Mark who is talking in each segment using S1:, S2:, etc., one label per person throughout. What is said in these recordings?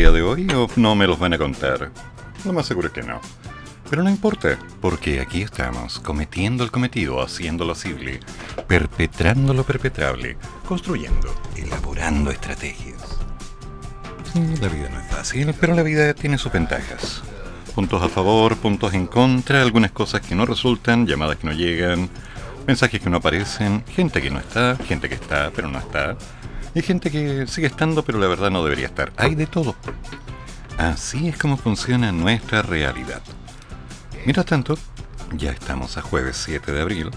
S1: Día de hoy o no me los van a contar? Lo más seguro es que no. Pero no importa, porque aquí estamos, cometiendo el cometido, haciendo lo posible, perpetrando lo perpetrable, construyendo, elaborando estrategias. La vida no es fácil, pero la vida tiene sus ventajas. Puntos a favor, puntos en contra, algunas cosas que no resultan, llamadas que no llegan, mensajes que no aparecen, gente que no está, gente que está, pero no está hay gente que sigue estando, pero la verdad no debería estar. Hay de todo. Así es como funciona nuestra realidad. Mientras tanto, ya estamos a jueves 7 de abril.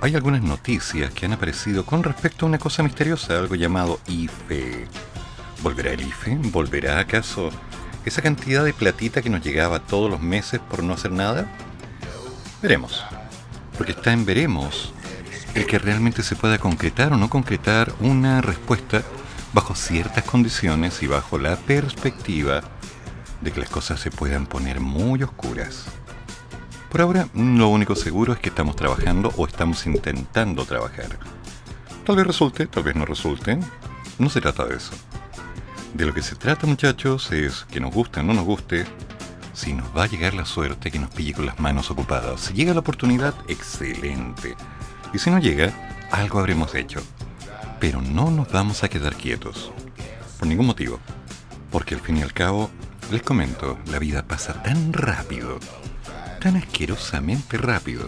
S1: Hay algunas noticias que han aparecido con respecto a una cosa misteriosa, algo llamado IFE. ¿Volverá el IFE? ¿Volverá acaso esa cantidad de platita que nos llegaba todos los meses por no hacer nada? Veremos. Porque está en veremos el que realmente se pueda concretar o no concretar una respuesta bajo ciertas condiciones y bajo la perspectiva de que las cosas se puedan poner muy oscuras. Por ahora, lo único seguro es que estamos trabajando o estamos intentando trabajar. Tal vez resulte, tal vez no resulte. No se trata de eso. De lo que se trata, muchachos, es que nos guste o no nos guste, si nos va a llegar la suerte que nos pille con las manos ocupadas. Si llega la oportunidad, excelente. Y si no llega, algo habremos hecho. Pero no nos vamos a quedar quietos. Por ningún motivo. Porque al fin y al cabo, les comento, la vida pasa tan rápido, tan asquerosamente rápido,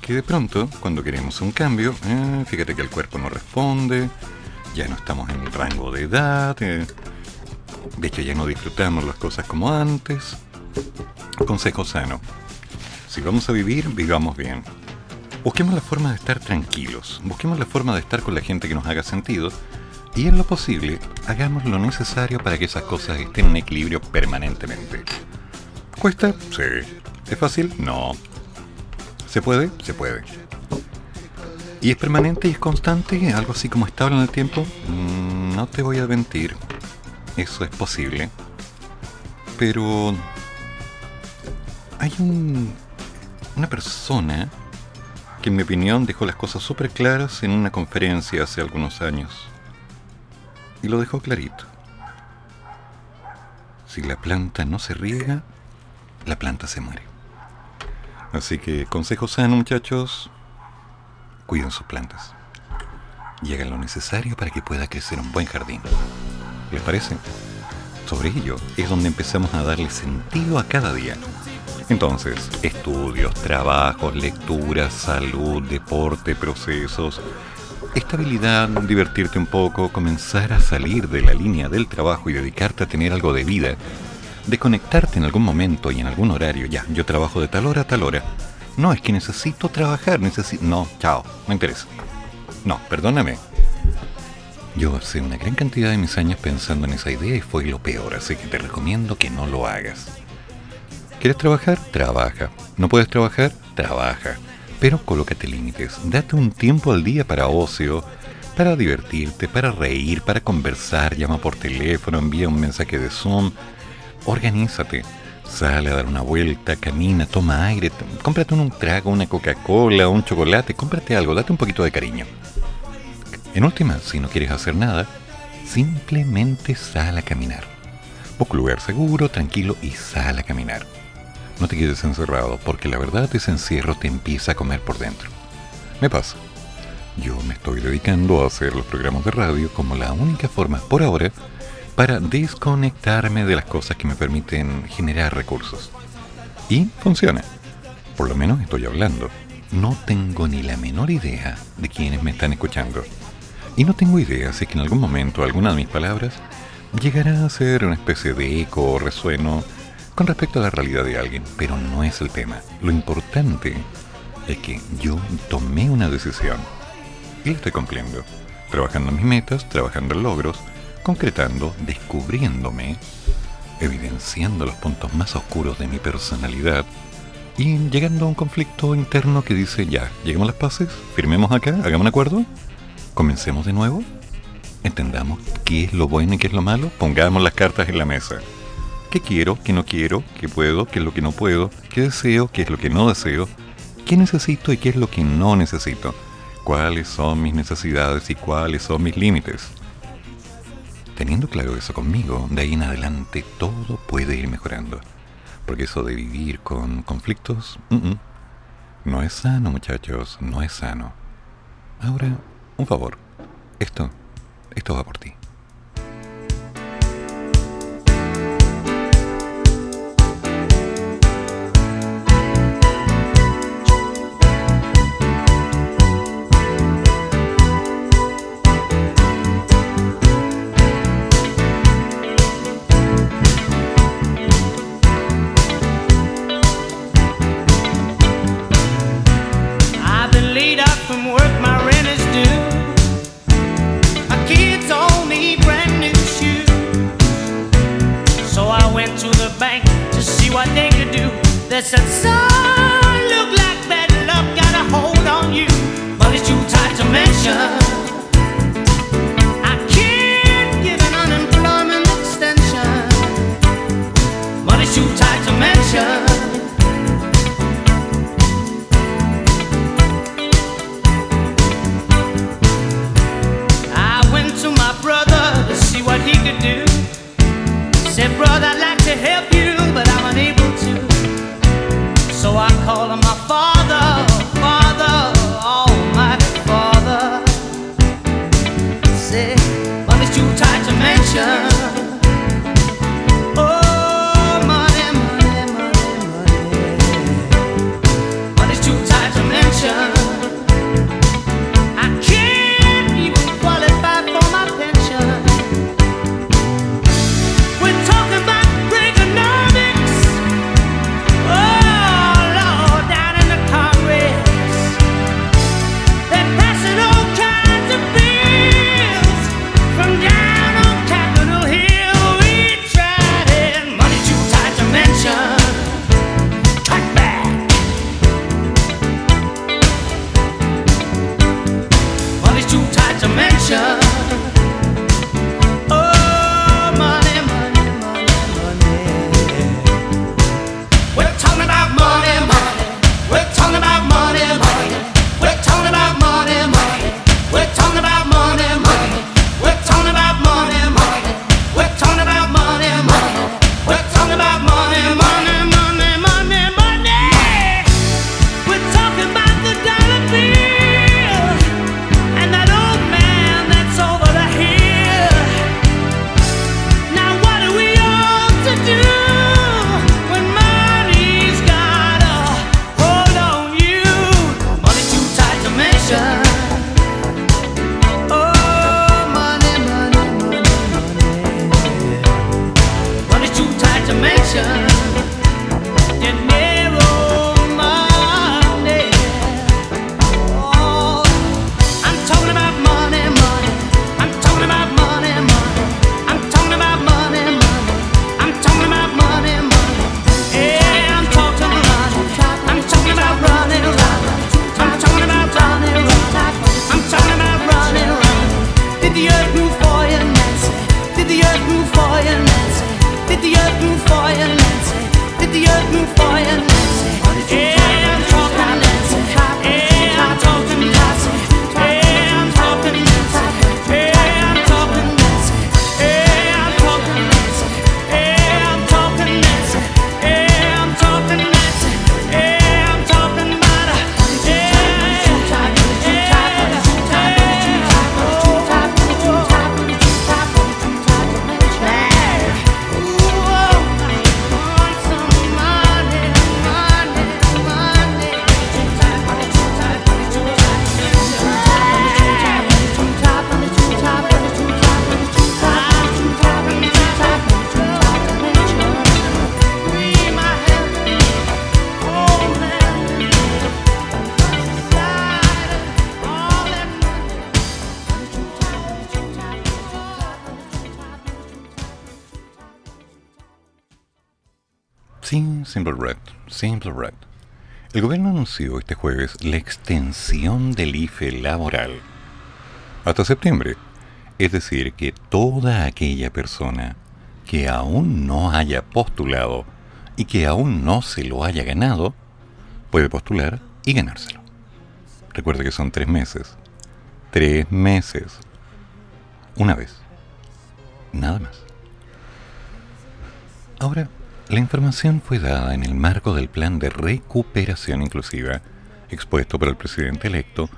S1: que de pronto, cuando queremos un cambio, eh, fíjate que el cuerpo no responde, ya no estamos en el rango de edad, eh, de hecho ya no disfrutamos las cosas como antes. Consejo sano. Si vamos a vivir, vivamos bien. Busquemos la forma de estar tranquilos, busquemos la forma de estar con la gente que nos haga sentido y en lo posible hagamos lo necesario para que esas cosas estén en equilibrio permanentemente. ¿Cuesta? Sí. ¿Es fácil? No. ¿Se puede? Se puede. ¿Y es permanente y es constante? ¿Algo así como estable en el tiempo? Mm, no te voy a mentir. Eso es posible. Pero... Hay un... una persona que en mi opinión dejó las cosas súper claras en una conferencia hace algunos años. Y lo dejó clarito. Si la planta no se riega, la planta se muere. Así que consejo sano muchachos, cuiden sus plantas y hagan lo necesario para que pueda crecer un buen jardín. ¿Les parece? Sobre ello es donde empezamos a darle sentido a cada día. Entonces, estudios, trabajos, lecturas, salud, deporte, procesos, estabilidad, divertirte un poco, comenzar a salir de la línea del trabajo y dedicarte a tener algo de vida, de conectarte en algún momento y en algún horario, ya, yo trabajo de tal hora a tal hora. No, es que necesito trabajar, necesito... No, chao, no interesa. No, perdóname. Yo hace una gran cantidad de mis años pensando en esa idea y fue lo peor, así que te recomiendo que no lo hagas. ¿Quieres trabajar? Trabaja. ¿No puedes trabajar? Trabaja. Pero colócate límites. Date un tiempo al día para ocio, para divertirte, para reír, para conversar. Llama por teléfono, envía un mensaje de Zoom. Organízate. Sale a dar una vuelta, camina, toma aire, cómprate un trago, una Coca-Cola, un chocolate, cómprate algo, date un poquito de cariño. En última, si no quieres hacer nada, simplemente sal a caminar. Busca un lugar seguro, tranquilo y sal a caminar. No te quedes encerrado, porque la verdad ese encierro te empieza a comer por dentro. Me pasa. Yo me estoy dedicando a hacer los programas de radio como la única forma por ahora para desconectarme de las cosas que me permiten generar recursos. Y funciona. Por lo menos estoy hablando. No tengo ni la menor idea de quiénes me están escuchando. Y no tengo idea si en algún momento alguna de mis palabras
S2: llegará a ser una especie de eco o resueno con respecto a la realidad de alguien, pero no es el tema. Lo importante es que yo tomé una decisión y la estoy cumpliendo, trabajando en mis metas, trabajando en logros, concretando, descubriéndome, evidenciando los puntos más oscuros de mi personalidad y llegando a un conflicto interno que dice ya, lleguemos a las paces, firmemos acá, hagamos un acuerdo, comencemos de nuevo, entendamos qué es lo bueno y qué es lo malo, pongamos las cartas en la mesa. ¿Qué quiero, qué no quiero, qué puedo, qué es lo que no puedo, qué deseo, qué es lo que no deseo, qué necesito y qué es lo que no necesito, cuáles son mis necesidades y cuáles son mis límites? Teniendo claro eso conmigo, de ahí en adelante todo puede ir mejorando. Porque eso de vivir con conflictos, no es sano, muchachos, no es sano. Ahora, un favor. Esto, esto va por ti.
S1: Simple Red. El gobierno anunció este jueves la extensión del IFE laboral hasta septiembre. Es decir, que toda aquella persona que aún no haya postulado y que aún no se lo haya ganado, puede postular y ganárselo. Recuerde que son tres meses. Tres meses. Una vez. Nada más. Ahora, la información fue dada en el marco del plan de recuperación inclusiva expuesto por el presidente electo,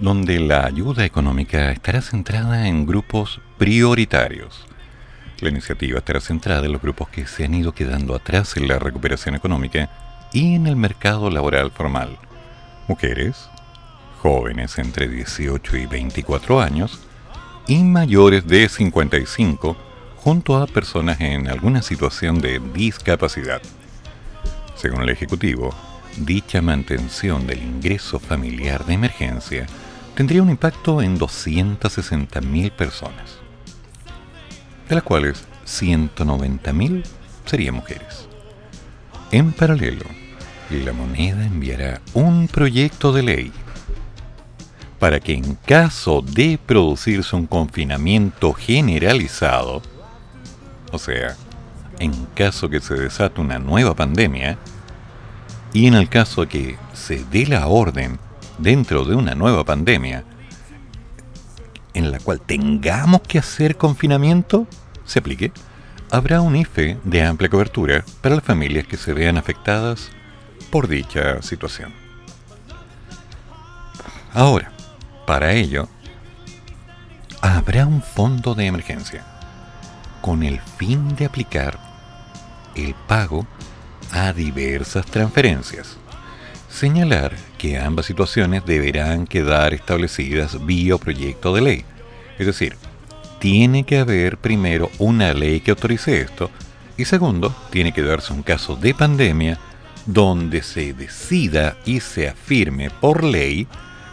S1: donde la ayuda económica estará centrada en grupos prioritarios. La iniciativa estará centrada en los grupos que se han ido quedando atrás en la recuperación económica y en el mercado laboral formal. Mujeres, jóvenes entre 18 y 24 años y mayores de 55 junto a personas en alguna situación de discapacidad. Según el Ejecutivo, dicha mantención del ingreso familiar de emergencia tendría un impacto en 260.000 personas, de las cuales 190.000 serían mujeres. En paralelo, la moneda enviará un proyecto de ley para que en caso de producirse un confinamiento generalizado, o sea, en caso que se desate una nueva pandemia, y en el caso que se dé la orden dentro de una nueva pandemia, en la cual tengamos que hacer confinamiento, se aplique, habrá un IFE de amplia cobertura para las familias que se vean afectadas por dicha situación. Ahora, para ello, habrá un fondo de emergencia con el fin de aplicar el pago a diversas transferencias. Señalar que ambas situaciones deberán quedar establecidas vía proyecto de ley. Es decir, tiene que haber primero una ley que autorice esto y segundo, tiene que darse un caso de pandemia donde se decida y se afirme por ley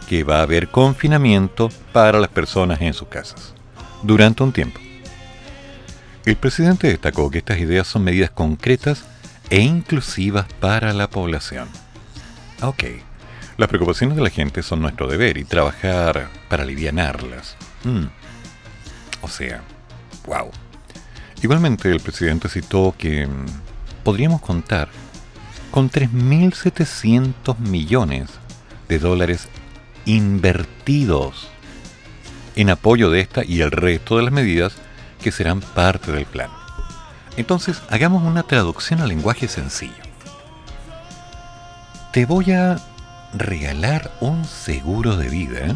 S1: que va a haber confinamiento para las personas en sus casas durante un tiempo. El presidente destacó que estas ideas son medidas concretas e inclusivas para la población. Ok, las preocupaciones de la gente son nuestro deber y trabajar para alivianarlas. Mm. O sea, wow. Igualmente el presidente citó que mm, podríamos contar con 3.700 millones de dólares invertidos en apoyo de esta y el resto de las medidas que serán parte del plan. Entonces, hagamos una traducción al lenguaje sencillo. Te voy a regalar un seguro de vida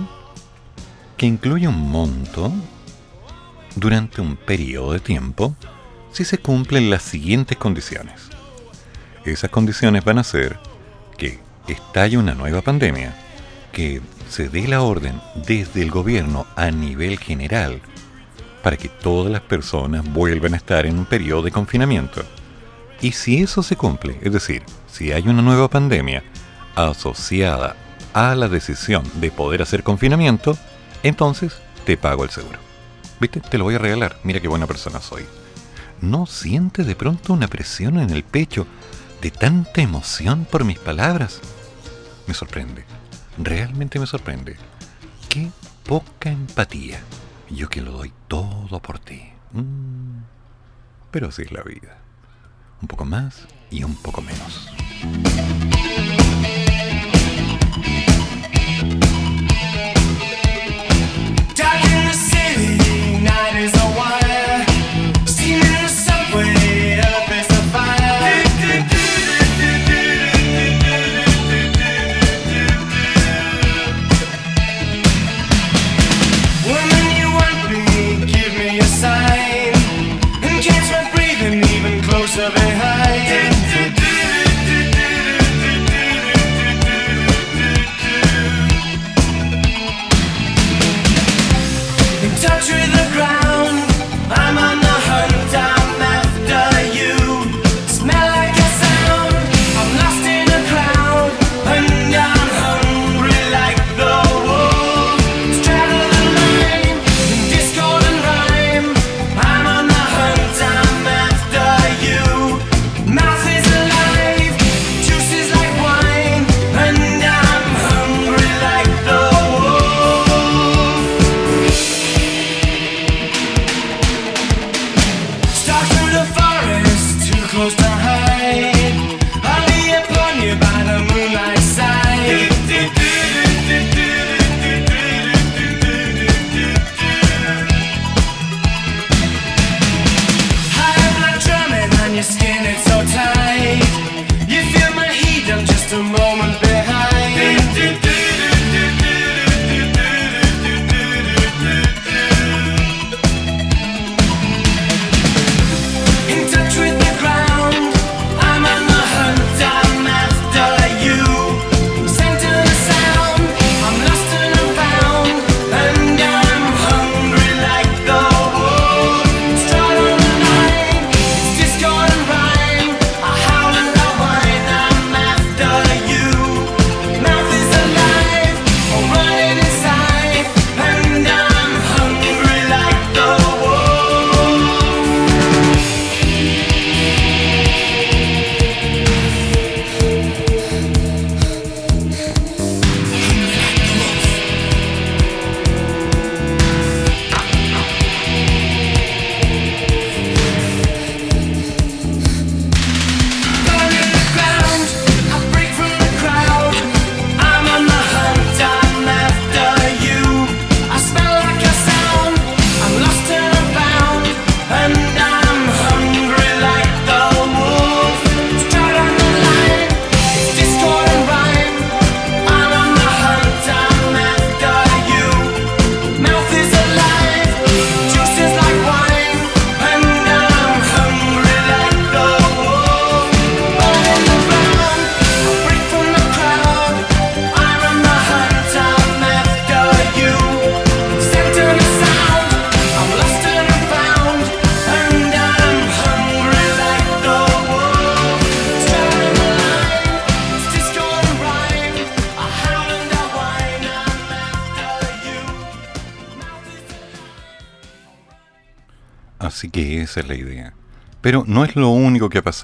S1: que incluye un monto durante un periodo de tiempo si se cumplen las siguientes condiciones. Esas condiciones van a ser que estalle una nueva pandemia, que se dé la orden desde el gobierno a nivel general para que todas las personas vuelvan a estar en un periodo de confinamiento. Y si eso se cumple, es decir, si hay una nueva pandemia asociada a la decisión de poder hacer confinamiento, entonces te pago el seguro. ¿Viste? Te lo voy a regalar. Mira qué buena persona soy. ¿No sientes de pronto una presión en el pecho de tanta emoción por mis palabras? Me sorprende. Realmente me sorprende. Qué poca empatía. Yo que lo doy todo por ti. Mm. Pero así es la vida. Un poco más y un poco menos.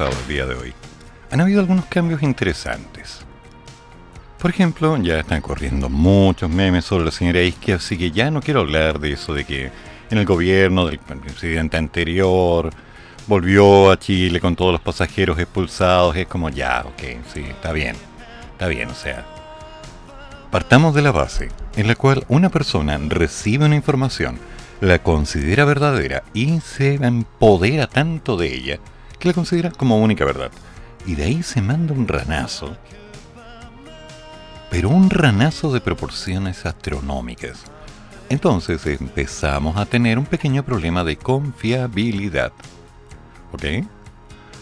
S1: El día de hoy. Han habido algunos cambios interesantes. Por ejemplo, ya están corriendo muchos memes sobre la señora Isquia, así que ya no quiero hablar de eso de que en el gobierno del presidente anterior volvió a Chile con todos los pasajeros expulsados. Es como ya, ok, sí, está bien, está bien, o sea. Partamos de la base en la cual una persona recibe una información, la considera verdadera y se empodera tanto de ella que la considera como única verdad. Y de ahí se manda un ranazo. Pero un ranazo de proporciones astronómicas. Entonces empezamos a tener un pequeño problema de confiabilidad. ¿Ok?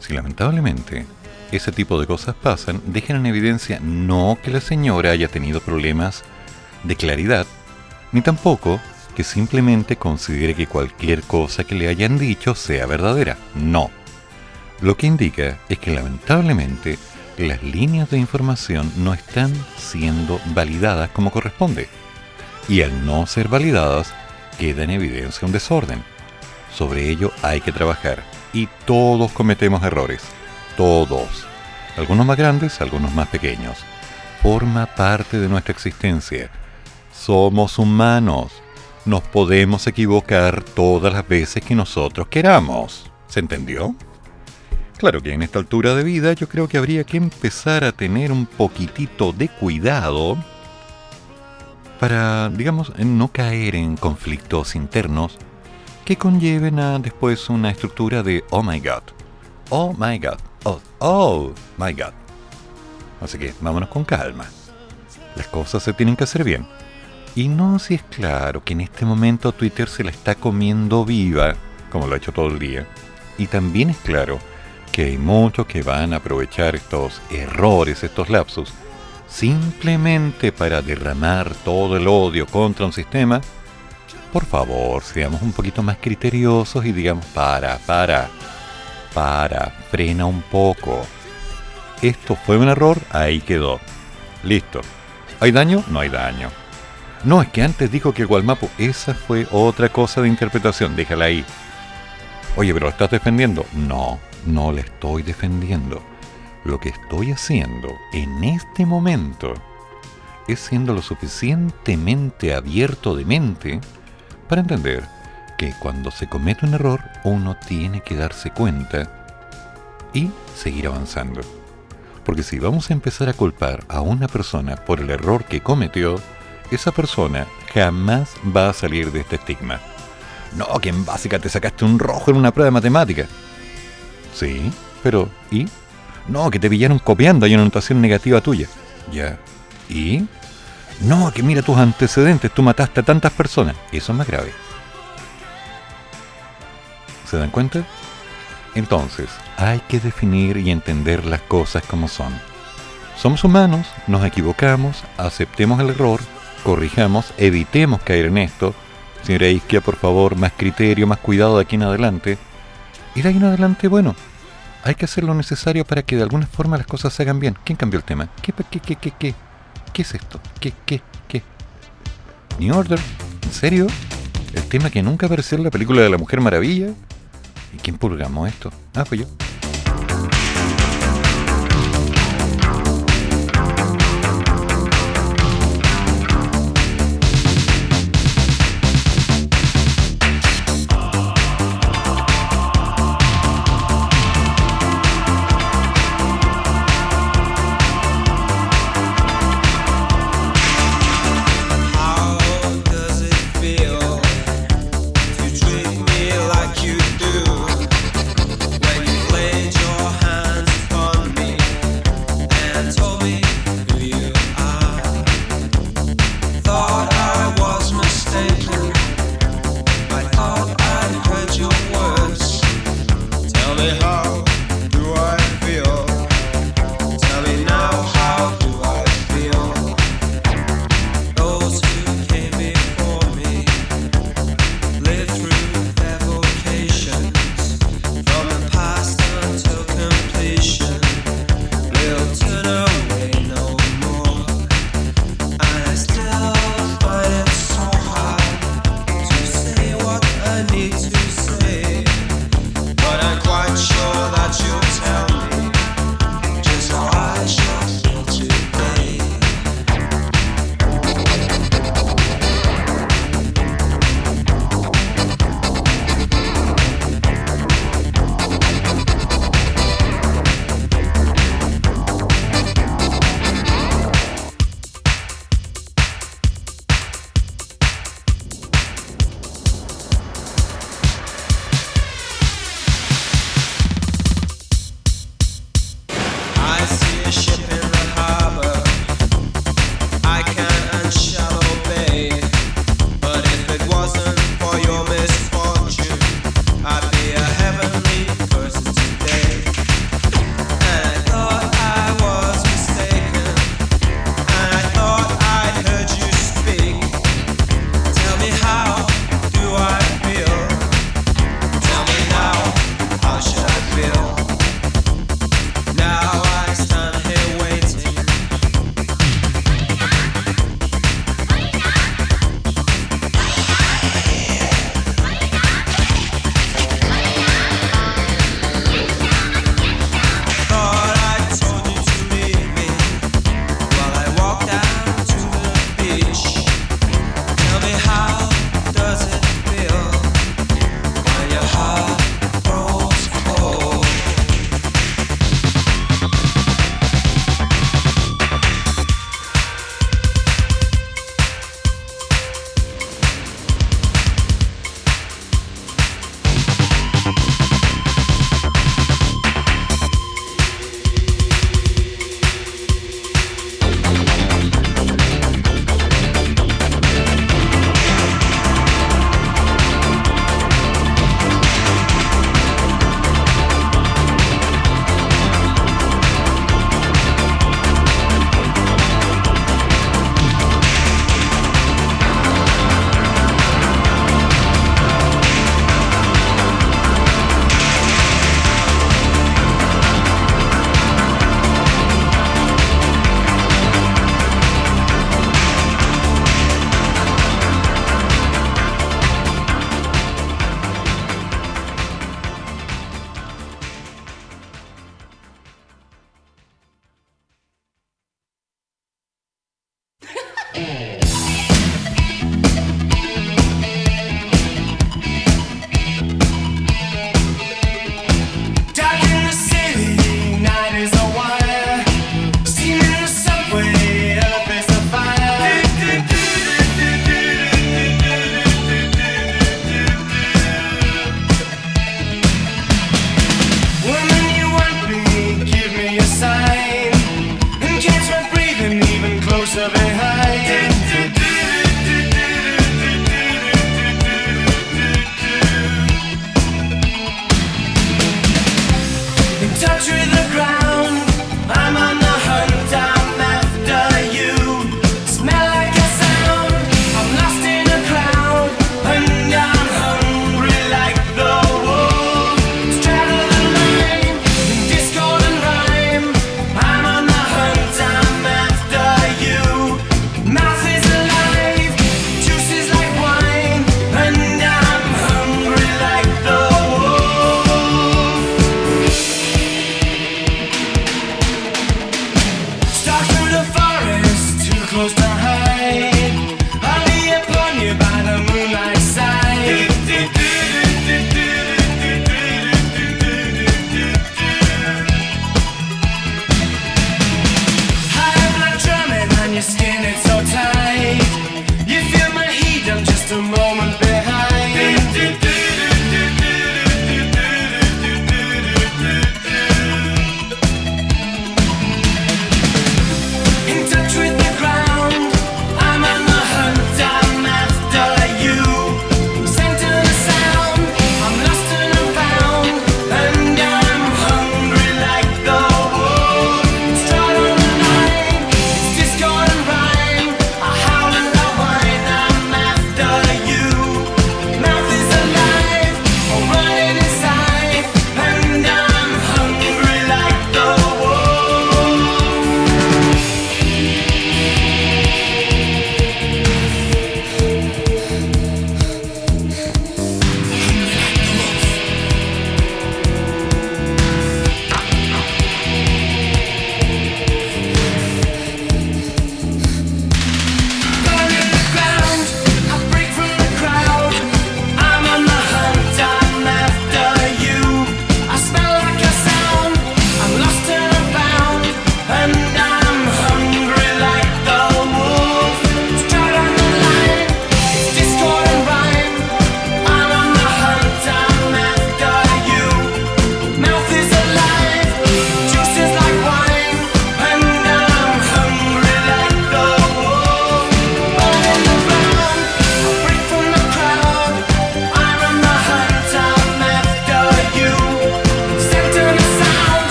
S1: Si lamentablemente ese tipo de cosas pasan, dejan en evidencia no que la señora haya tenido problemas de claridad, ni tampoco que simplemente considere que cualquier cosa que le hayan dicho sea verdadera. No. Lo que indica es que lamentablemente las líneas de información no están siendo validadas como corresponde. Y al no ser validadas, queda en evidencia un desorden. Sobre ello hay que trabajar y todos cometemos errores. Todos. Algunos más grandes, algunos más pequeños. Forma parte de nuestra existencia. Somos humanos. Nos podemos equivocar todas las veces que nosotros queramos. ¿Se entendió? Claro que en esta altura de vida yo creo que habría que empezar a tener un poquitito de cuidado para, digamos, no caer en conflictos internos que conlleven a después una estructura de oh my god, oh my god, oh, oh my god. Así que vámonos con calma. Las cosas se tienen que hacer bien. Y no si es claro que en este momento Twitter se la está comiendo viva, como lo ha hecho todo el día. Y también es claro que hay muchos que van a aprovechar estos errores, estos lapsus, simplemente para derramar todo el odio contra un sistema por favor, seamos un poquito más criteriosos y digamos, para, para, para, frena un poco. Esto fue un error, ahí quedó. Listo. ¿Hay daño? No hay daño. No, es que antes dijo que el Gualmapo, esa fue otra cosa de interpretación, déjala ahí. Oye, pero ¿lo estás defendiendo? No, no le estoy defendiendo. Lo que estoy haciendo en este momento es siendo lo suficientemente abierto de mente para entender que cuando se comete un error uno tiene que darse cuenta y seguir avanzando. Porque si vamos a empezar a culpar a una persona por el error que cometió, esa persona jamás va a salir de este estigma. No, que en básica te sacaste un rojo en una prueba de matemática. Sí, pero ¿y? No, que te pillaron copiando, hay una anotación negativa tuya. Ya. ¿Y? No, que mira tus antecedentes, tú mataste a tantas personas. Eso es más grave. ¿Se dan cuenta? Entonces, hay que definir y entender las cosas como son. Somos humanos, nos equivocamos, aceptemos el error, corrijamos, evitemos caer en esto. Señora Isquia, por favor, más criterio, más cuidado de aquí en adelante. Y de ahí en adelante, bueno, hay que hacer lo necesario para que de alguna forma las cosas se hagan bien. ¿Quién cambió el tema? ¿Qué, qué, qué, qué, qué? ¿Qué es esto? ¿Qué, qué, qué? New Order, ¿en serio? ¿El tema que nunca apareció en la película de la Mujer Maravilla? ¿Y quién programó esto? Ah, fue yo.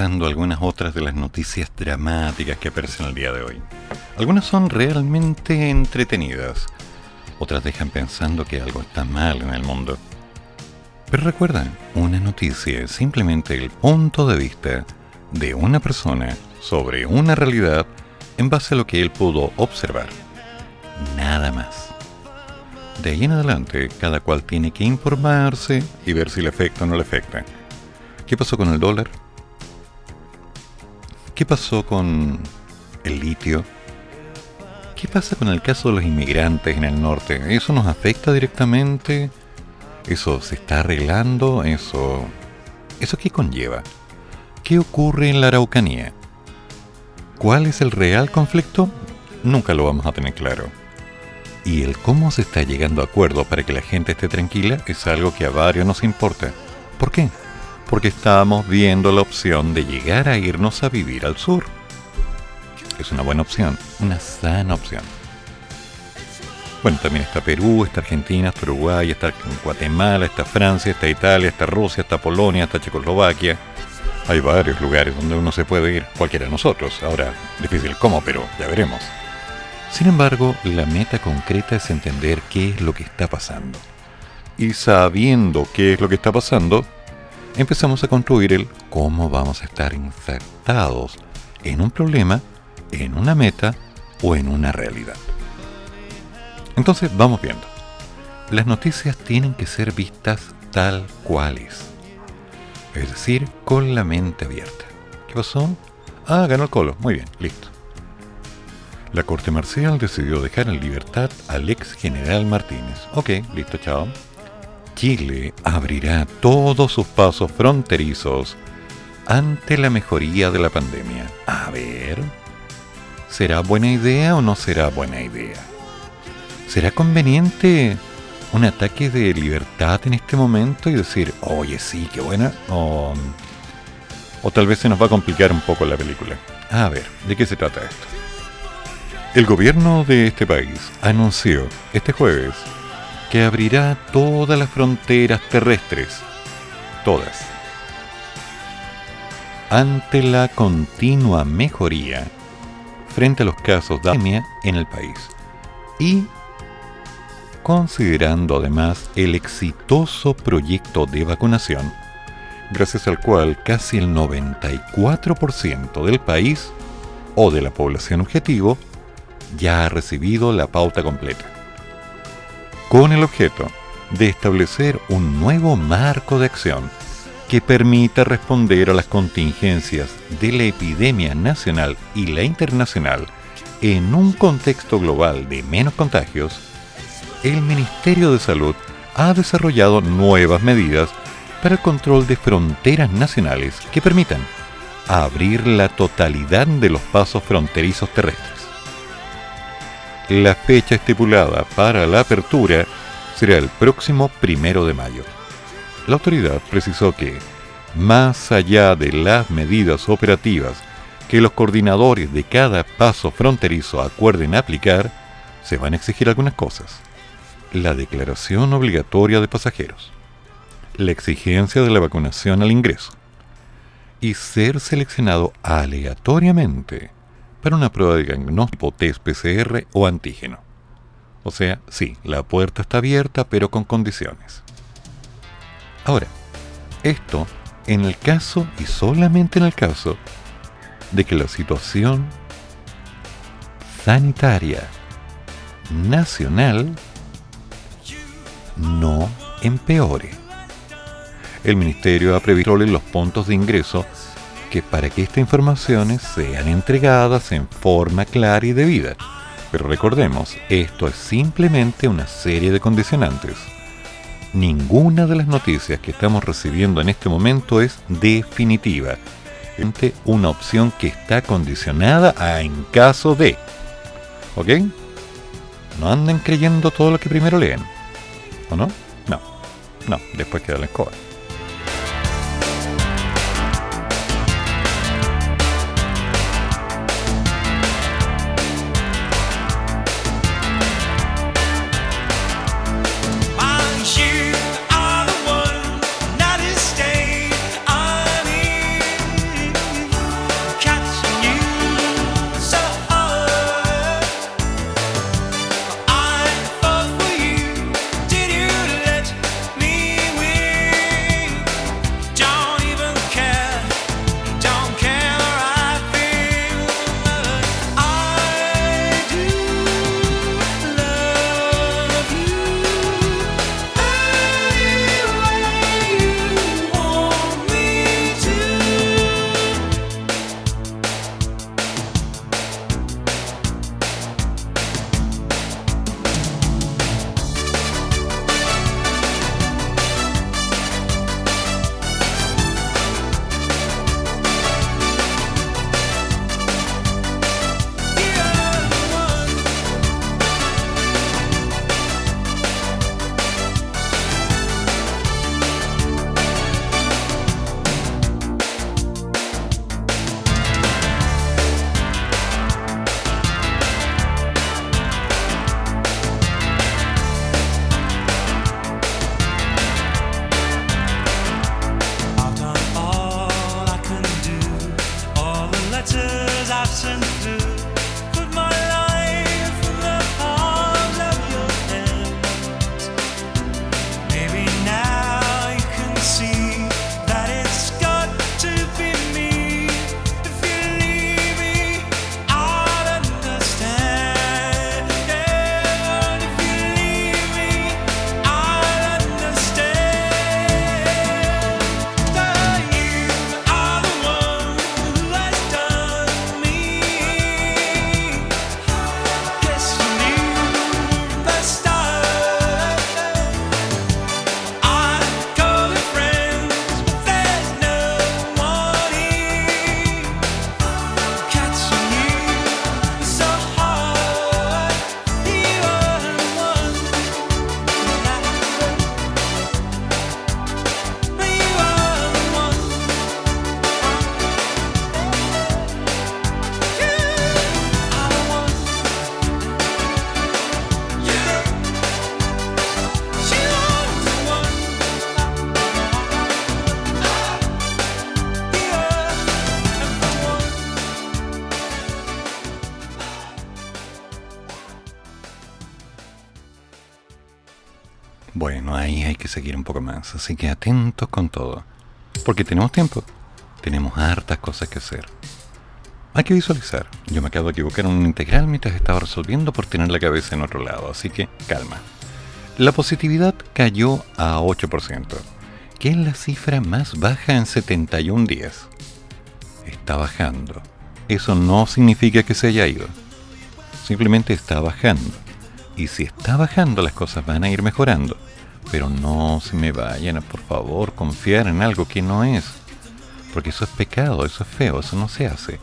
S1: Algunas otras de las noticias dramáticas que aparecen el día de hoy. Algunas son realmente entretenidas, otras dejan pensando que algo está mal en el mundo. Pero recuerden, una noticia es simplemente el punto de vista de una persona sobre una realidad en base a lo que él pudo observar. Nada más. De ahí en adelante, cada cual tiene que informarse y ver si le afecta o no le afecta. ¿Qué pasó con el dólar? ¿Qué pasó con el litio? ¿Qué pasa con el caso de los inmigrantes en el norte? ¿Eso nos afecta directamente? ¿Eso se está arreglando? ¿Eso, ¿Eso qué conlleva? ¿Qué ocurre en la Araucanía? ¿Cuál es el real conflicto? Nunca lo vamos a tener claro. Y el cómo se está llegando a acuerdo para que la gente esté tranquila es algo que a varios nos importa. ¿Por qué? Porque estamos viendo la opción de llegar a irnos a vivir al sur. Es una buena opción, una sana opción. Bueno, también está Perú, está Argentina, está Uruguay, está Guatemala, está Francia, está Italia, está Rusia, está Polonia, está Checoslovaquia. Hay varios lugares donde uno se puede ir, cualquiera de nosotros. Ahora, difícil cómo, pero ya veremos. Sin embargo, la meta concreta es entender qué es lo que está pasando. Y sabiendo qué es lo que está pasando, empezamos a construir el cómo vamos a estar insertados en un problema, en una meta o en una realidad. Entonces, vamos viendo. Las noticias tienen que ser vistas tal cuales. Es decir, con la mente abierta. ¿Qué pasó? Ah, ganó el colo. Muy bien, listo la Corte Marcial decidió dejar en libertad al ex general Martínez. Ok, listo, chao. Chile abrirá todos sus pasos fronterizos ante la mejoría de la pandemia. A ver, ¿será buena idea o no será buena idea? ¿Será conveniente un ataque de libertad en este momento y decir, oye, sí, qué buena? O, o tal vez se nos va a complicar un poco la película. A ver, ¿de qué se trata esto? El gobierno de este país anunció este jueves que abrirá todas las fronteras terrestres, todas, ante la continua mejoría frente a los casos de pandemia en el país y considerando además el exitoso proyecto de vacunación, gracias al cual casi el 94% del país o de la población objetivo ya ha recibido la pauta completa, con el objeto de establecer un nuevo marco de acción que permita responder a las contingencias de la epidemia nacional y la internacional en un contexto global de menos contagios, el Ministerio de Salud ha desarrollado nuevas medidas para el control de fronteras nacionales que permitan abrir la totalidad de los pasos fronterizos terrestres. La fecha estipulada para la apertura será el próximo primero de mayo. La autoridad precisó que, más allá de las medidas operativas que los coordinadores de cada paso fronterizo acuerden aplicar, se van a exigir algunas cosas. La declaración obligatoria de pasajeros, la exigencia de la vacunación al ingreso y ser seleccionado aleatoriamente para una prueba de diagnóstico test PCR o antígeno. O sea, sí, la puerta está abierta, pero con condiciones. Ahora, esto en el caso y solamente en el caso de que la situación sanitaria nacional no empeore. El Ministerio ha previsto los puntos de ingreso para que estas informaciones sean entregadas en forma clara y debida. Pero recordemos, esto es simplemente una serie de condicionantes. Ninguna de las noticias que estamos recibiendo en este momento es definitiva. Una opción que está condicionada a en caso de. ¿Ok? No anden creyendo todo lo que primero leen. ¿O no? No. No, después queda la escoba. Así que atentos con todo. Porque tenemos tiempo, tenemos hartas cosas que hacer. Hay que visualizar. Yo me acabo de equivocar en un integral mientras estaba resolviendo por tener la cabeza en otro lado, así que calma. La positividad cayó a 8%, que es la cifra más baja en 71 días. Está bajando. Eso no significa que se haya ido. Simplemente está bajando. Y si está bajando las cosas van a ir mejorando. Pero no se me vayan a por favor confiar en algo que no es. Porque eso es pecado, eso es feo, eso no se hace.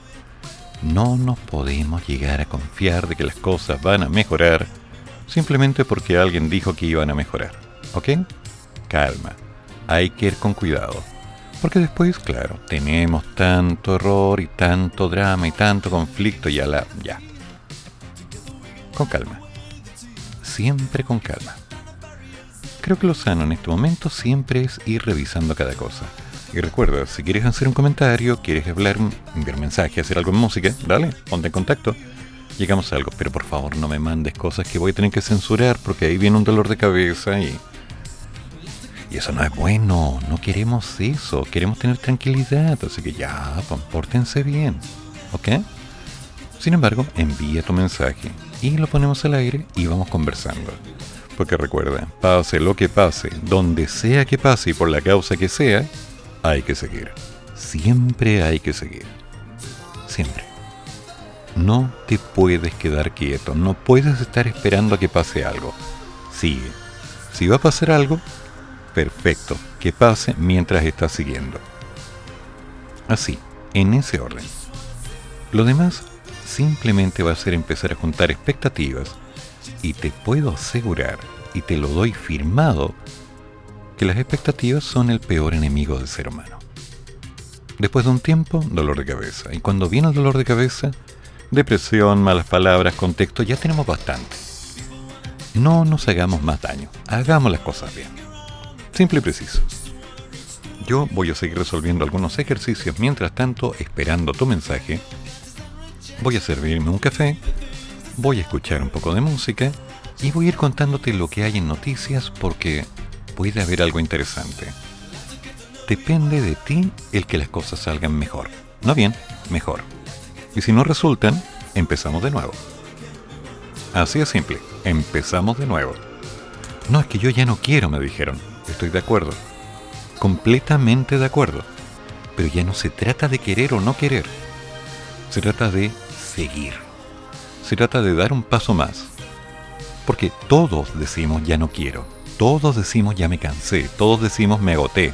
S1: No nos podemos llegar a confiar de que las cosas van a mejorar simplemente porque alguien dijo que iban a mejorar. ¿Ok? Calma. Hay que ir con cuidado. Porque después, claro, tenemos tanto error y tanto drama y tanto conflicto y a la... ya. Con calma. Siempre con calma. Creo que lo sano en este momento siempre es ir revisando cada cosa. Y recuerda, si quieres hacer un comentario, quieres hablar, enviar mensaje, hacer algo en música, dale, ponte en contacto llegamos a algo. Pero por favor no me mandes cosas que voy a tener que censurar porque ahí viene un dolor de cabeza y... Y eso no es bueno, no queremos eso, queremos tener tranquilidad, así que ya, compórtense bien, ¿ok? Sin embargo, envía tu mensaje y lo ponemos al aire y vamos conversando. Porque recuerda, pase lo que pase, donde sea que pase y por la causa que sea, hay que seguir. Siempre hay que seguir. Siempre. No te puedes quedar quieto, no puedes estar esperando a que pase algo. Sigue. Si va a pasar algo, perfecto, que pase mientras estás siguiendo. Así, en ese orden. Lo demás simplemente va a ser empezar a juntar expectativas y te puedo asegurar, y te lo doy firmado, que las expectativas son el peor enemigo del ser humano. Después de un tiempo, dolor de cabeza. Y cuando viene el dolor de cabeza, depresión, malas palabras, contexto, ya tenemos bastante. No nos hagamos más daño, hagamos las cosas bien. Simple y preciso. Yo voy a seguir resolviendo algunos ejercicios mientras tanto, esperando tu mensaje. Voy a servirme un café, voy a escuchar un poco de música y voy a ir contándote lo que hay en noticias porque puede haber algo interesante. Depende de ti el que las cosas salgan mejor. No bien, mejor. Y si no resultan, empezamos de nuevo. Así es simple, empezamos de nuevo. No, es que yo ya no quiero, me dijeron. Estoy de acuerdo. Completamente de acuerdo. Pero ya no se trata de querer o no querer. Se trata de seguir. Se trata de dar un paso más. Porque todos decimos ya no quiero. Todos decimos ya me cansé. Todos decimos me agoté.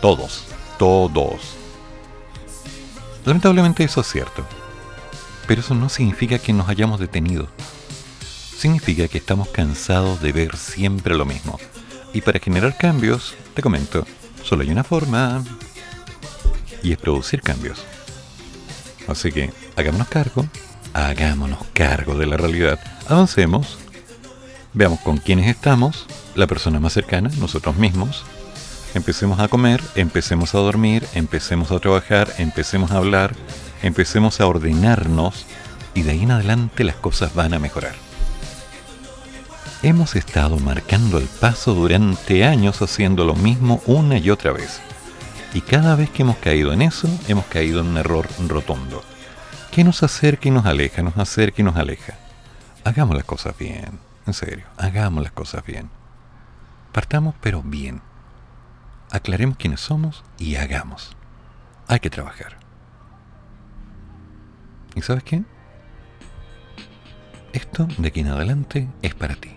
S1: Todos. Todos. Lamentablemente eso es cierto. Pero eso no significa que nos hayamos detenido. Significa que estamos cansados de ver siempre lo mismo. Y para generar cambios, te comento, solo hay una forma. Y es producir cambios. Así que hagámonos cargo, hagámonos cargo de la realidad, avancemos, veamos con quiénes estamos, la persona más cercana, nosotros mismos, empecemos a comer, empecemos a dormir, empecemos a trabajar, empecemos a hablar, empecemos a ordenarnos y de ahí en adelante las cosas van a mejorar. Hemos estado marcando el paso durante años haciendo lo mismo una y otra vez. Y cada vez que hemos caído en eso, hemos caído en un error rotundo. Que nos acerca y nos aleja, nos acerca y nos aleja. Hagamos las cosas bien, en serio, hagamos las cosas bien. Partamos pero bien. Aclaremos quiénes somos y hagamos. Hay que trabajar. ¿Y sabes qué? Esto de aquí en adelante es para ti.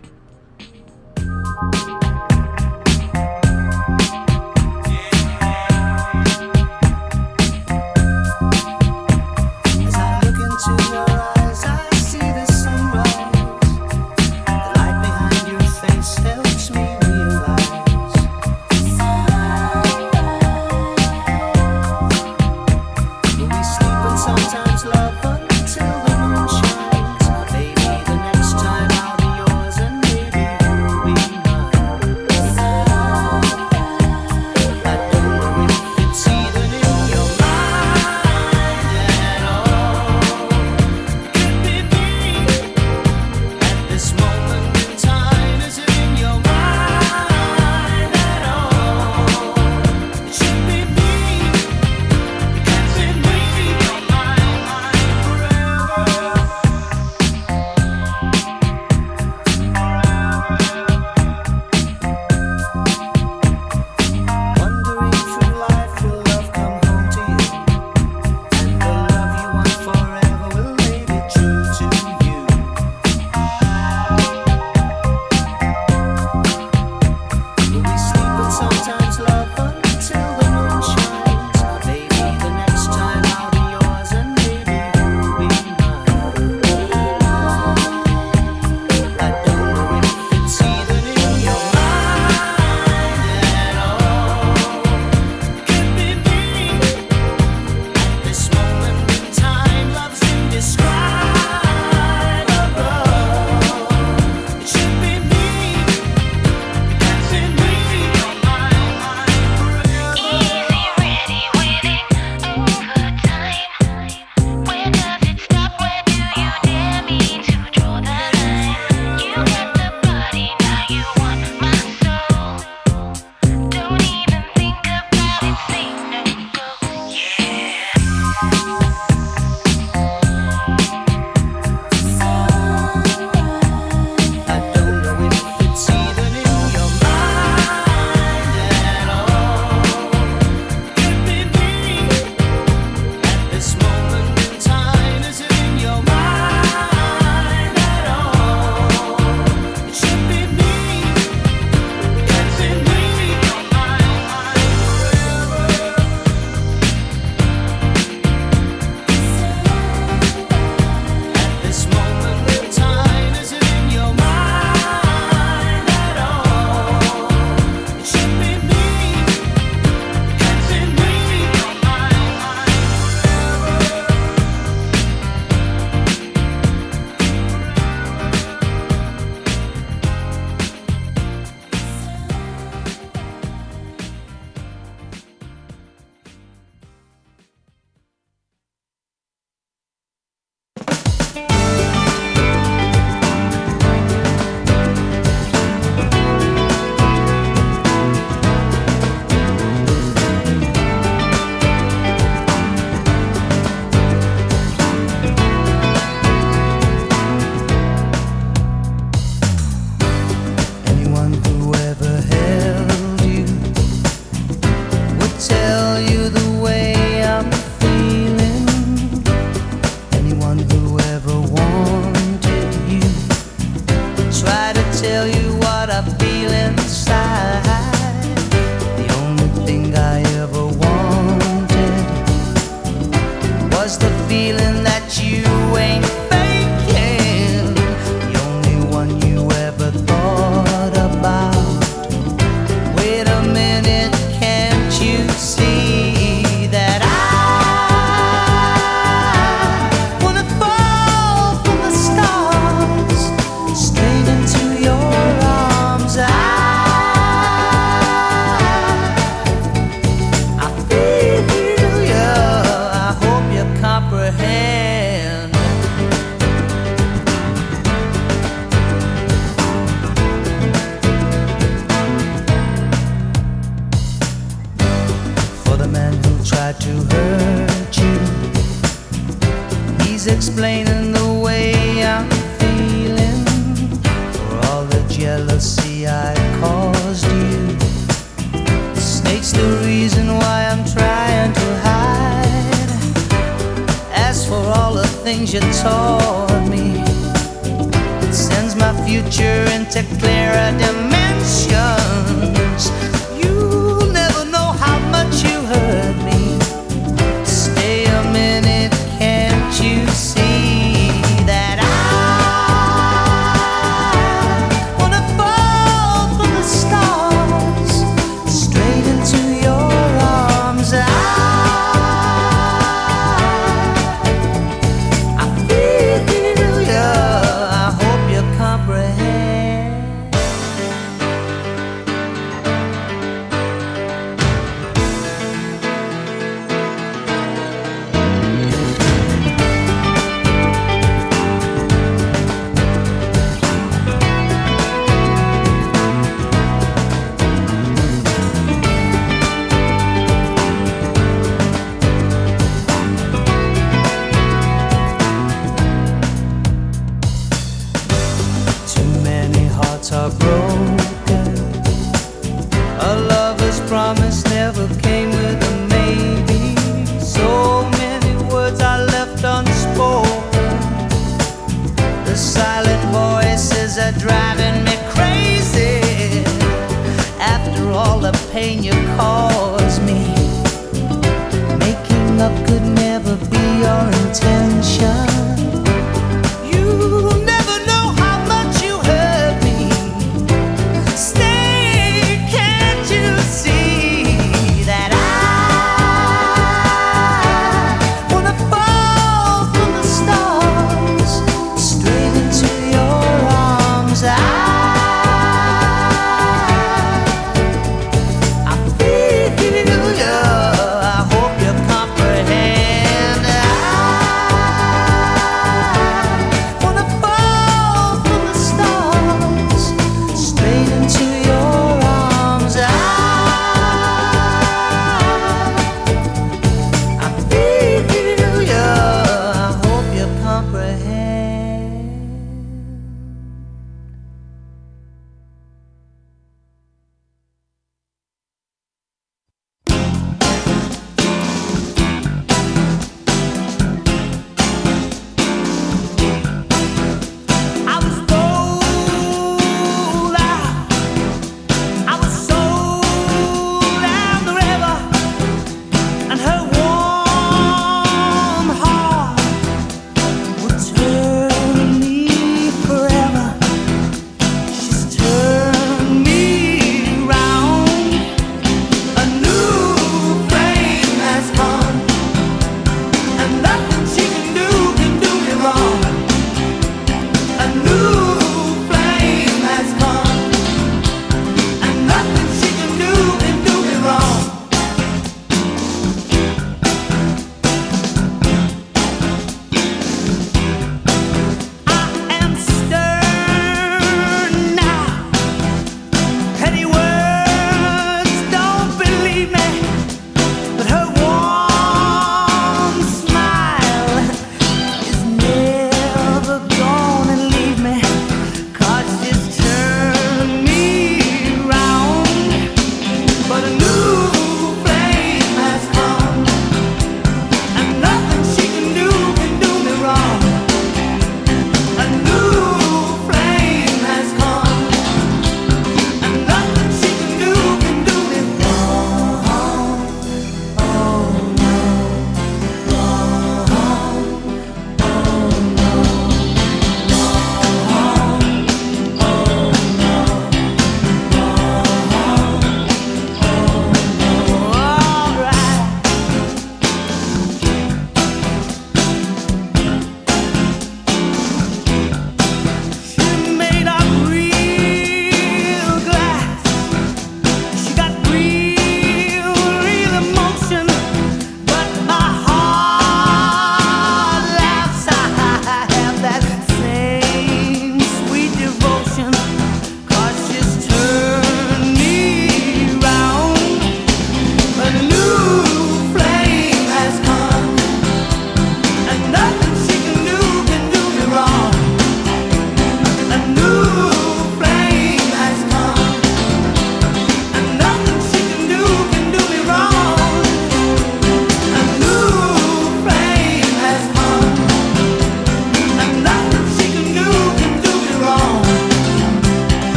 S1: It's talk.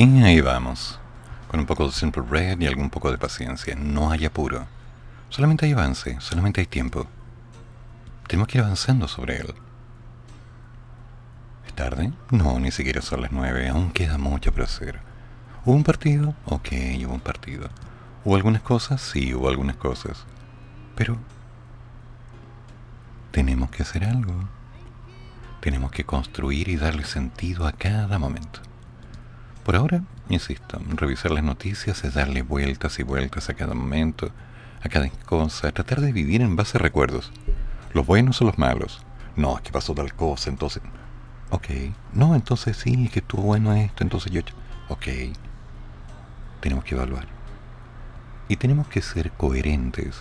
S1: Sí, ahí vamos. Con un poco de Simple Red y algún poco de paciencia. No hay apuro. Solamente hay avance, solamente hay tiempo. Tenemos que ir avanzando sobre él. ¿Es tarde? No, ni siquiera son las nueve. Aún queda mucho por hacer. ¿Hubo un partido? Ok, hubo un partido. ¿Hubo algunas cosas? Sí, hubo algunas cosas. Pero tenemos que hacer algo. Tenemos que construir y darle sentido a cada momento. Por ahora, insisto, revisar las noticias es darle vueltas y vueltas a cada momento, a cada cosa, tratar de vivir en base a recuerdos. Los buenos o los malos. No, es que pasó tal cosa, entonces... Ok. No, entonces sí, es que estuvo bueno esto, entonces yo... Ok. Tenemos que evaluar. Y tenemos que ser coherentes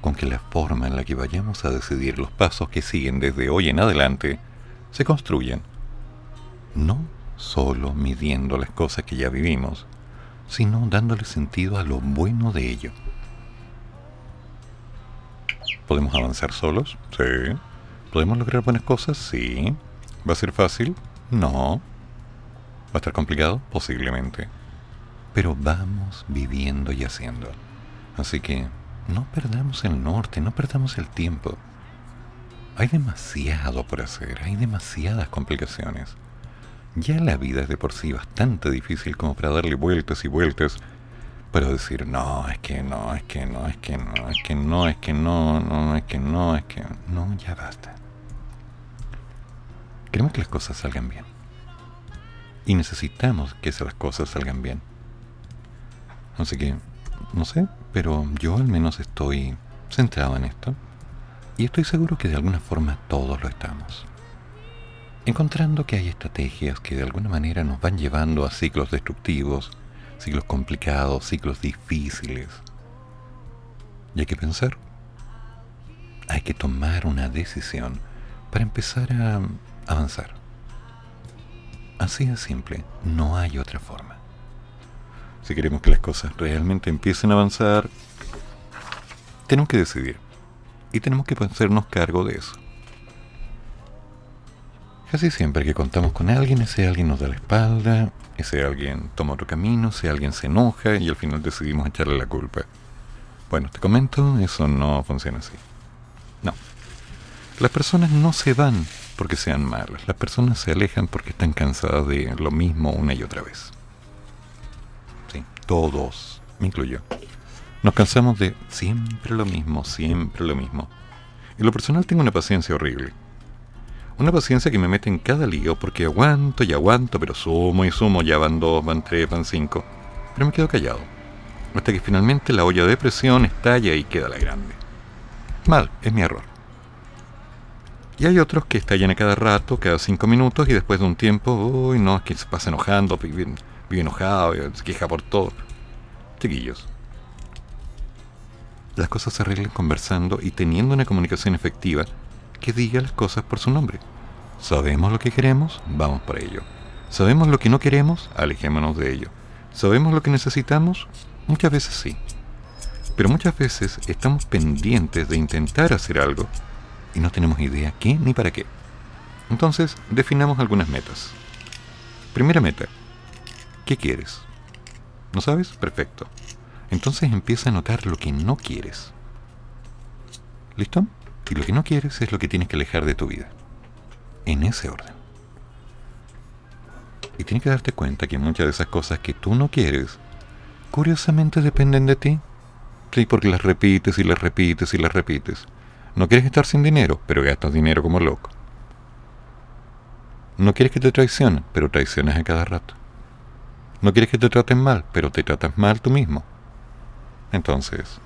S1: con que la forma en la que vayamos a decidir los pasos que siguen desde hoy en adelante se construyen. No solo midiendo las cosas que ya vivimos, sino dándole sentido a lo bueno de ello. ¿Podemos avanzar solos? Sí. ¿Podemos lograr buenas cosas? Sí. ¿Va a ser fácil? No. ¿Va a estar complicado? Posiblemente. Pero vamos viviendo y haciendo. Así que no perdamos el norte, no perdamos el tiempo. Hay demasiado por hacer, hay demasiadas complicaciones. Ya la vida es de por sí bastante difícil como para darle vueltas y vueltas para decir, no, es que no, es que no, es que no, es que no, es que no, no, es que no, es que no, ya basta. Queremos que las cosas salgan bien. Y necesitamos que esas cosas salgan bien. Así que, no sé, pero yo al menos estoy centrado en esto y estoy seguro que de alguna forma todos lo estamos. Encontrando que hay estrategias que de alguna manera nos van llevando a ciclos destructivos, ciclos complicados, ciclos difíciles. Y hay que pensar, hay que tomar una decisión para empezar a avanzar. Así de simple, no hay otra forma. Si queremos que las cosas realmente empiecen a avanzar, tenemos que decidir y tenemos que hacernos cargo de eso. Casi siempre que contamos con alguien, ese alguien nos da la espalda, ese alguien toma otro camino, ese alguien se enoja y al final decidimos echarle la culpa. Bueno, te comento, eso no funciona así. No. Las personas no se van porque sean malas, las personas se alejan porque están cansadas de lo mismo una y otra vez. Sí, todos, me incluyo. Nos cansamos de siempre lo mismo, siempre lo mismo. Y lo personal tengo una paciencia horrible. Una paciencia que me mete en cada lío porque aguanto y aguanto, pero sumo y sumo, ya van dos, van tres, van cinco. Pero me quedo callado. Hasta que finalmente la olla de presión estalla y queda la grande. Mal, es mi error. Y hay otros que estallan a cada rato, cada cinco minutos, y después de un tiempo, uy, no, es que se pasa enojando, vive, vive enojado, se queja por todo. Chiquillos, las cosas se arreglan conversando y teniendo una comunicación efectiva que diga las cosas por su nombre. Sabemos lo que queremos, vamos por ello. Sabemos lo que no queremos, alejémonos de ello. ¿Sabemos lo que necesitamos? Muchas veces sí. Pero muchas veces estamos pendientes de intentar hacer algo y no tenemos idea qué ni para qué. Entonces, definamos algunas metas. Primera meta. ¿Qué quieres? ¿No sabes? Perfecto. Entonces empieza a notar lo que no quieres. ¿Listo? Y lo que no quieres es lo que tienes que alejar de tu vida. En ese orden. Y tienes que darte cuenta que muchas de esas cosas que tú no quieres, curiosamente dependen de ti. Sí, porque las repites y las repites y las repites. No quieres estar sin dinero, pero gastas dinero como loco. No quieres que te traicionen, pero traicionas a cada rato. No quieres que te traten mal, pero te tratas mal tú mismo. Entonces,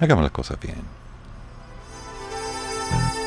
S1: hagamos las cosas bien. Vamos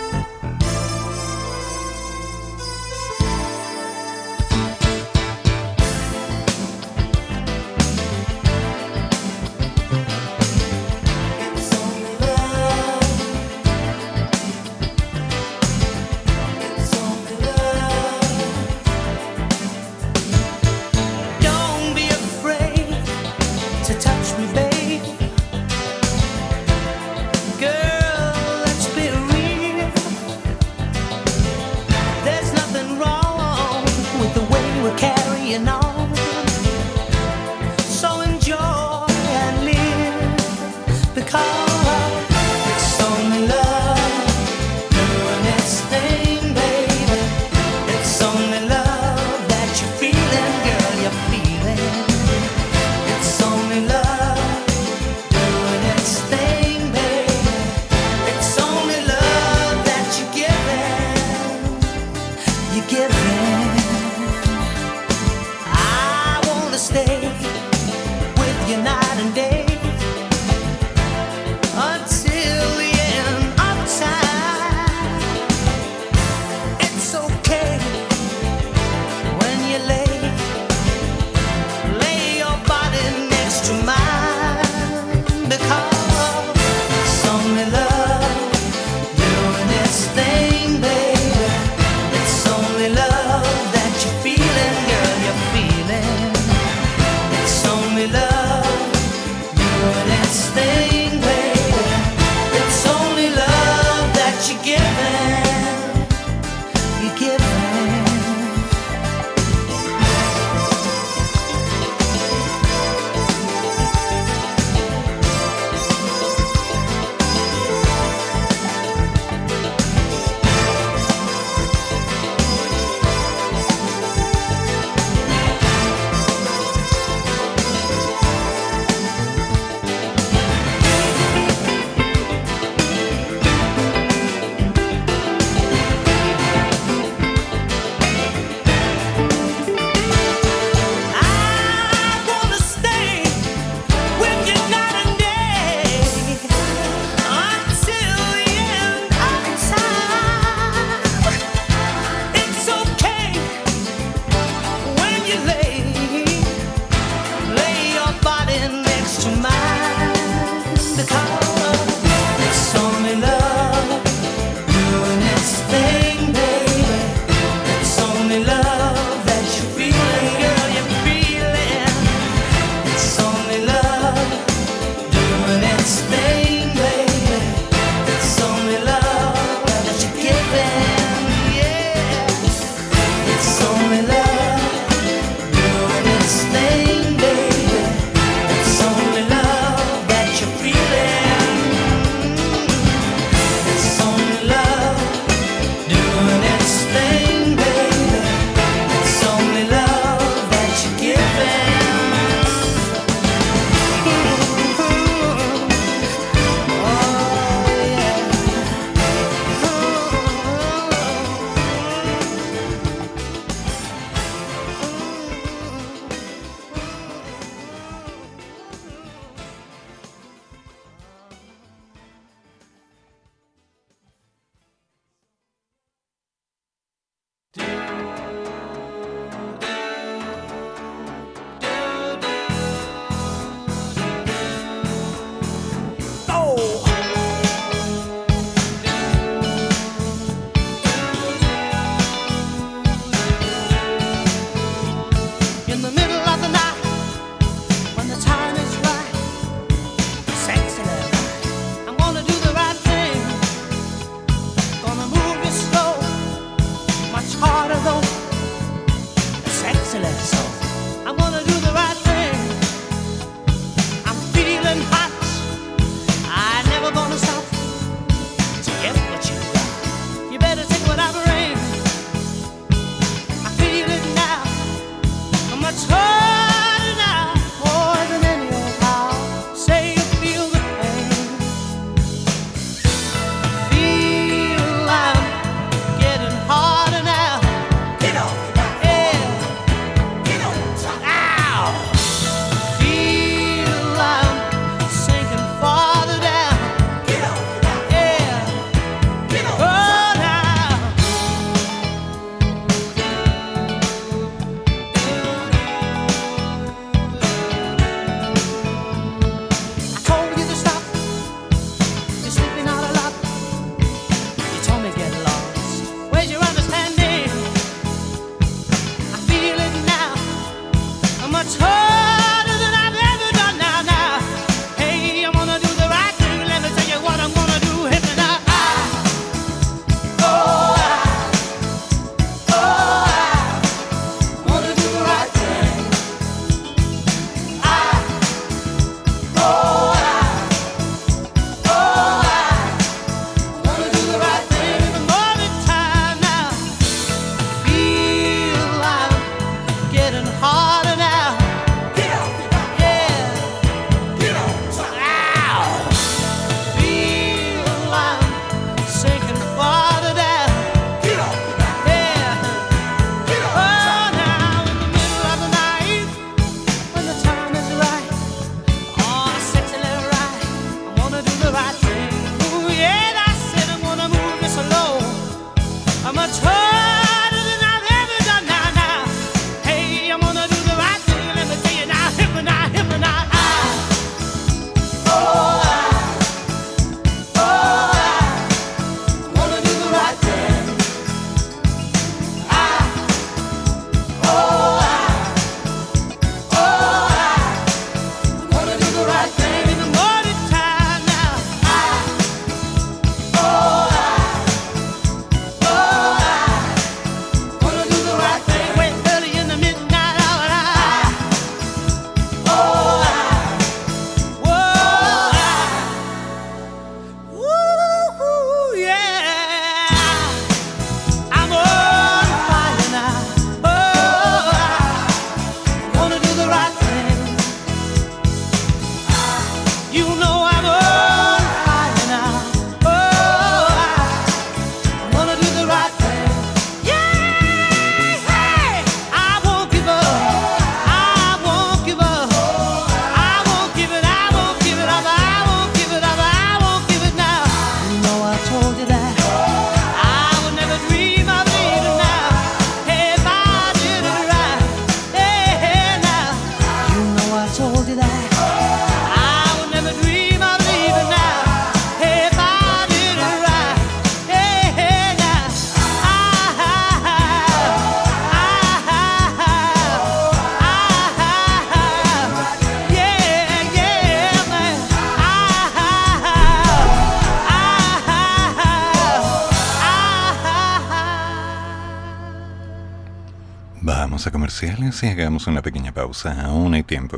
S1: comerciales y hagamos una pequeña pausa. Aún hay tiempo.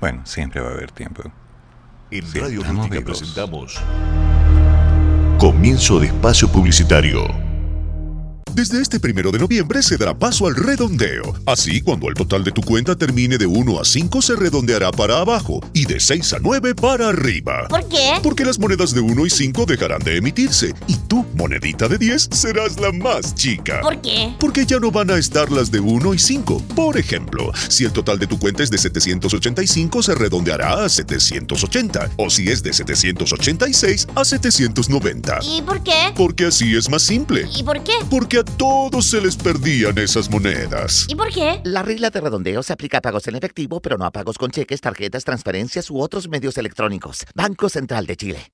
S1: Bueno, siempre va a haber tiempo.
S3: En Radio Rústica presentamos Comienzo de Espacio Publicitario. Desde este primero de noviembre se dará paso al redondeo. Así, cuando el total de tu cuenta termine de 1 a 5, se redondeará para abajo y de 6 a 9 para arriba.
S4: ¿Por qué?
S3: Porque las monedas de 1 y 5 dejarán de emitirse y tu monedita de 10 serás la más chica.
S4: ¿Por qué?
S3: Porque ya no van a estar las de 1 y 5. Por ejemplo, si el total de tu cuenta es de 785, se redondeará a 780. O si es de 786, a 790.
S4: ¿Y por qué?
S3: Porque así es más simple.
S4: ¿Y por qué?
S3: Porque a todos se les perdían esas monedas.
S4: ¿Y por qué?
S5: La regla de redondeo se aplica a pagos en efectivo, pero no a pagos con cheques, tarjetas, transferencias u otros medios electrónicos. Banco Central de Chile.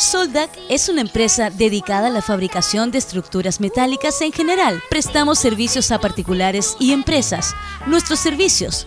S6: Soldac es una empresa dedicada a la fabricación de estructuras metálicas en general. Prestamos servicios a particulares y empresas. Nuestros servicios,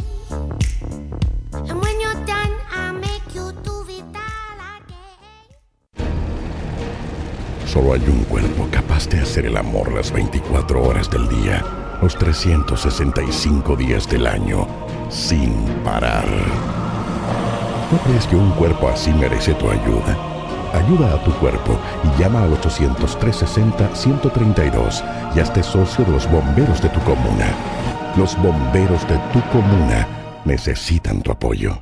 S7: Solo hay un cuerpo capaz de hacer el amor las 24 horas del día, los 365 días del año, sin parar. ¿No crees que un cuerpo así merece tu ayuda? Ayuda a tu cuerpo y llama al 800-360-132 y hazte socio de los bomberos de tu comuna. Los bomberos de tu comuna necesitan tu apoyo.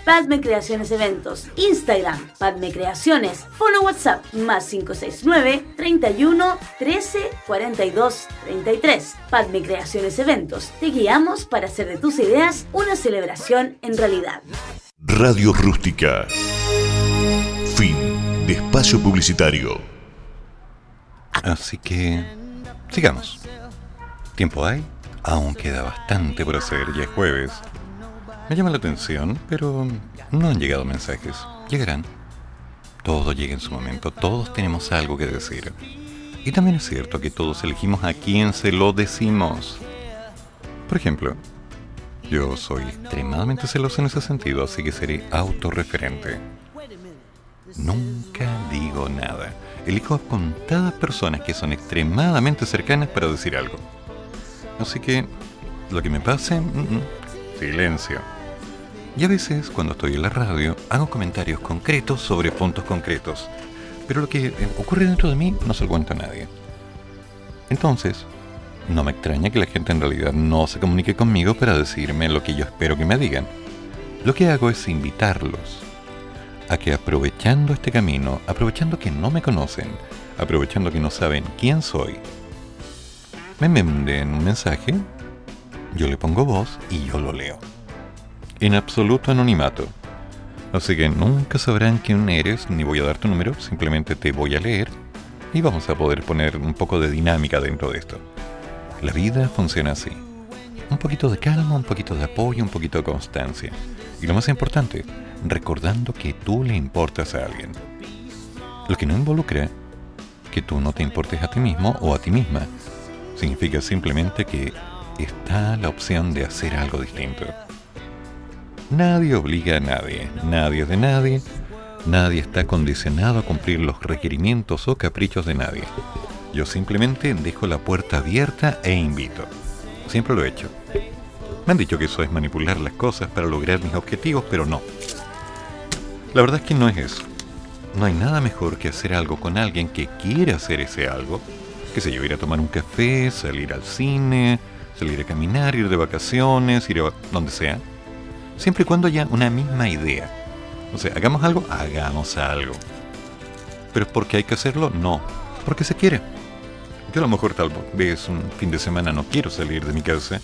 S8: Padme Creaciones Eventos, Instagram, Padme Creaciones, Fono WhatsApp, más 569 31 13 42 33. Padme Creaciones Eventos, te guiamos para hacer de tus ideas una celebración en realidad.
S3: Radio Rústica. Fin de espacio publicitario.
S1: Así que sigamos. ¿Tiempo hay? Aún queda bastante por hacer, ya es jueves. Me llama la atención, pero no han llegado mensajes. Llegarán. Todo llega en su momento, todos tenemos algo que decir. Y también es cierto que todos elegimos a quién se lo decimos. Por ejemplo, yo soy extremadamente celoso en ese sentido, así que seré autorreferente. Nunca digo nada. Elijo a contadas personas que son extremadamente cercanas para decir algo. Así que, lo que me pase, mm, mm, silencio. Y a veces, cuando estoy en la radio, hago comentarios concretos sobre puntos concretos. Pero lo que eh, ocurre dentro de mí no se lo cuento a nadie. Entonces, no me extraña que la gente en realidad no se comunique conmigo para decirme lo que yo espero que me digan. Lo que hago es invitarlos a que aprovechando este camino, aprovechando que no me conocen, aprovechando que no saben quién soy, me manden un mensaje, yo le pongo voz y yo lo leo. En absoluto anonimato. Así que nunca sabrán quién eres, ni voy a dar tu número, simplemente te voy a leer y vamos a poder poner un poco de dinámica dentro de esto. La vida funciona así. Un poquito de calma, un poquito de apoyo, un poquito de constancia. Y lo más importante, recordando que tú le importas a alguien. Lo que no involucra que tú no te importes a ti mismo o a ti misma. Significa simplemente que está la opción de hacer algo distinto. Nadie obliga a nadie, nadie es de nadie, nadie está condicionado a cumplir los requerimientos o caprichos de nadie. Yo simplemente dejo la puerta abierta e invito. Siempre lo he hecho. Me han dicho que eso es manipular las cosas para lograr mis objetivos, pero no. La verdad es que no es eso. No hay nada mejor que hacer algo con alguien que quiere hacer ese algo. Que se yo, ir a tomar un café, salir al cine, salir a caminar, ir de vacaciones, ir a donde sea. Siempre y cuando haya una misma idea. O sea, hagamos algo, hagamos algo. ¿Pero es porque hay que hacerlo? No. Porque se quiere. Yo a lo mejor tal vez un fin de semana no quiero salir de mi casa.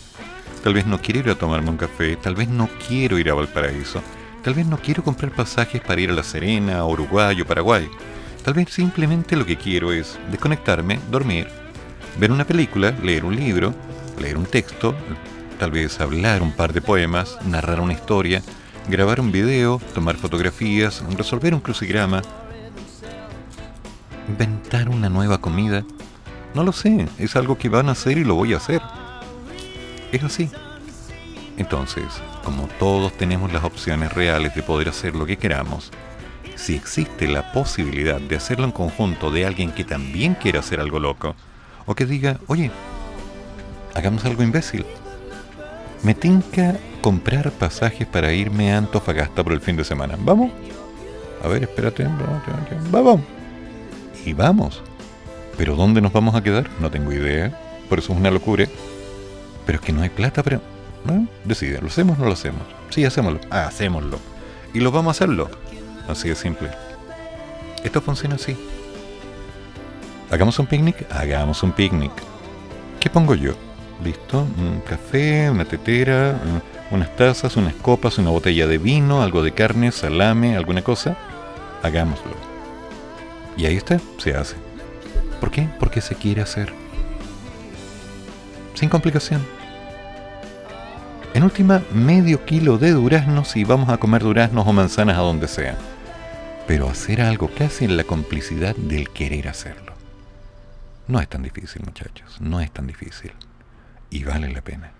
S1: Tal vez no quiero ir a tomarme un café. Tal vez no quiero ir a Valparaíso. Tal vez no quiero comprar pasajes para ir a La Serena, Uruguay o Paraguay. Tal vez simplemente lo que quiero es desconectarme, dormir, ver una película, leer un libro, leer un texto, tal vez hablar un par de poemas, narrar una historia, grabar un video, tomar fotografías, resolver un crucigrama, inventar una nueva comida. No lo sé, es algo que van a hacer y lo voy a hacer. Es así. Entonces, como todos tenemos las opciones reales de poder hacer lo que queramos, si existe la posibilidad de hacerlo en conjunto de alguien que también quiera hacer algo loco, o que diga, oye, hagamos algo imbécil. Me tinca comprar pasajes para irme a Antofagasta por el fin de semana. ¿Vamos? A ver, espérate. Vamos. Y vamos. Pero ¿dónde nos vamos a quedar? No tengo idea. Por eso es una locura. Pero es que no hay plata, pero... ¿no? ¿lo hacemos o no lo hacemos? Sí, hacémoslo. Ah, hacémoslo. Y lo vamos a hacerlo. Así de simple. Esto funciona así. ¿Hagamos un picnic? Hagamos un picnic. ¿Qué pongo yo? ¿Listo? Un café, una tetera, unas tazas, unas copas, una botella de vino, algo de carne, salame, alguna cosa. Hagámoslo. Y ahí está, se hace. ¿Por qué? Porque se quiere hacer. Sin complicación. En última, medio kilo de duraznos y vamos a comer duraznos o manzanas a donde sea. Pero hacer algo casi en la complicidad del querer hacerlo. No es tan difícil, muchachos, no es tan difícil. Y vale la pena.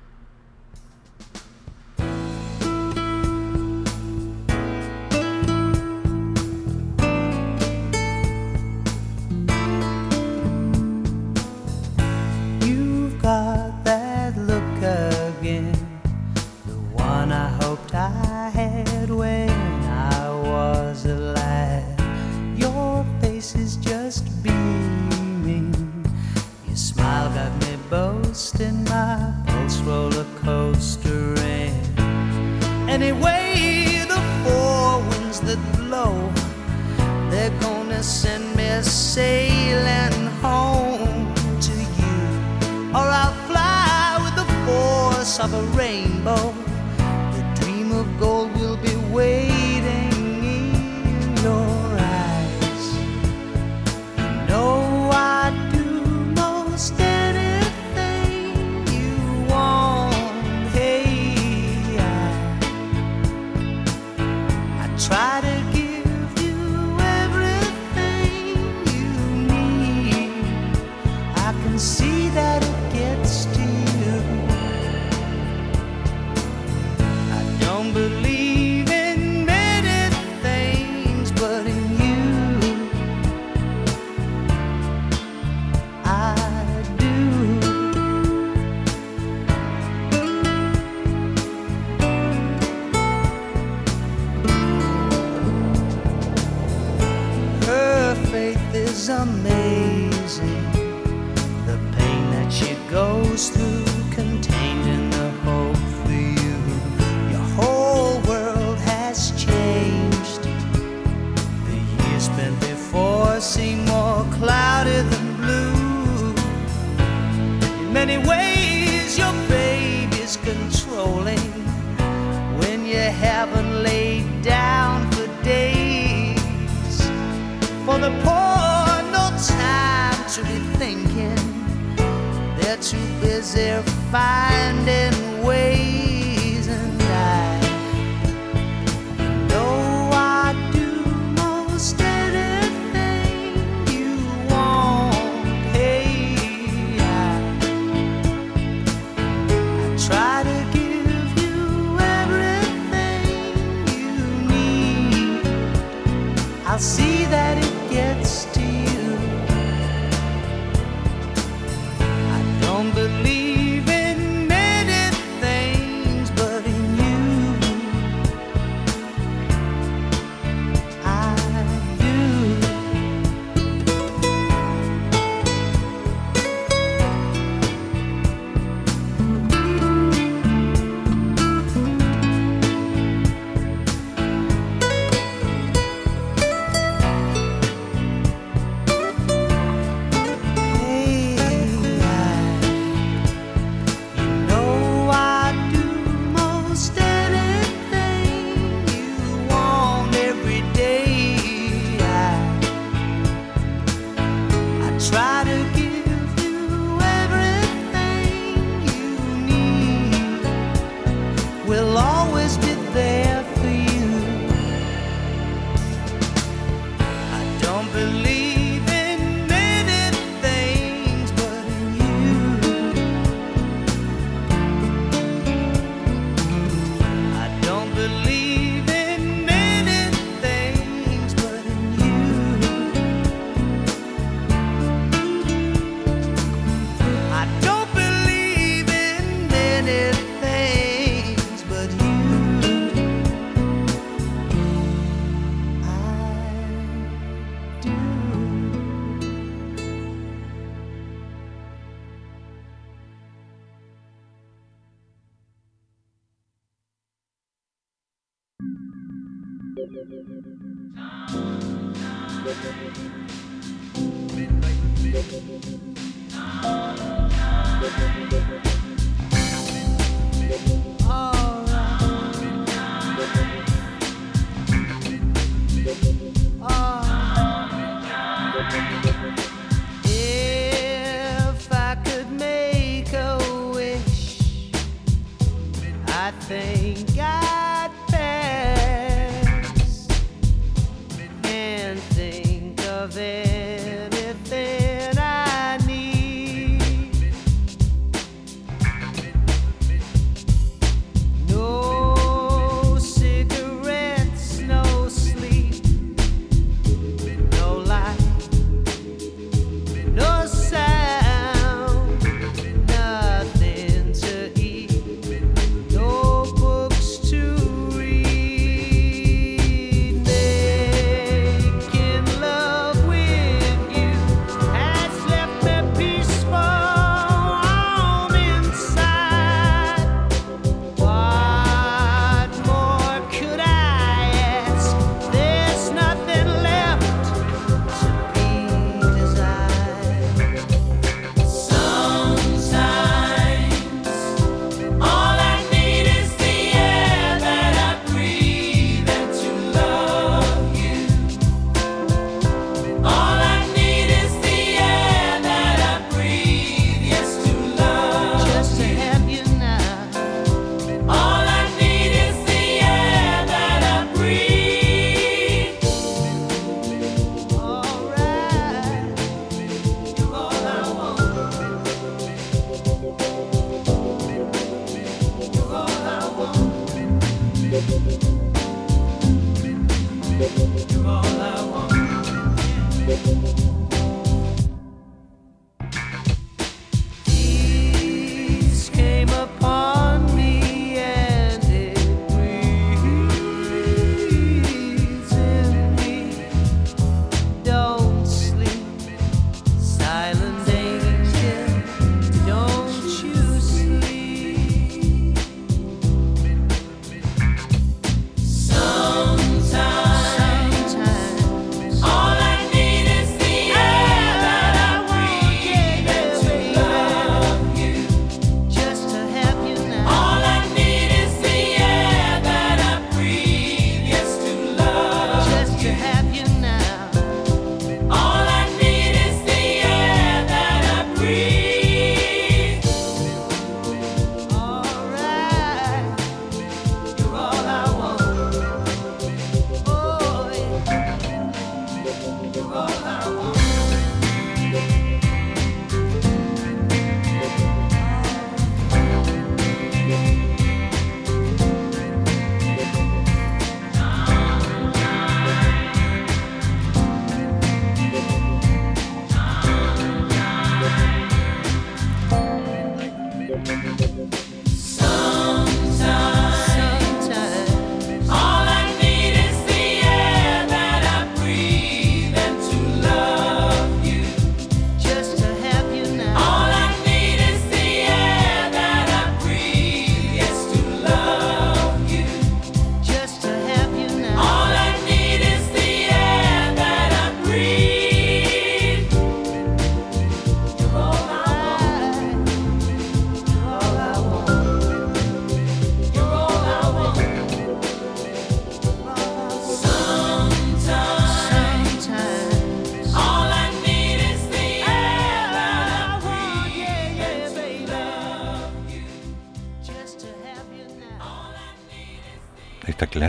S1: thank God.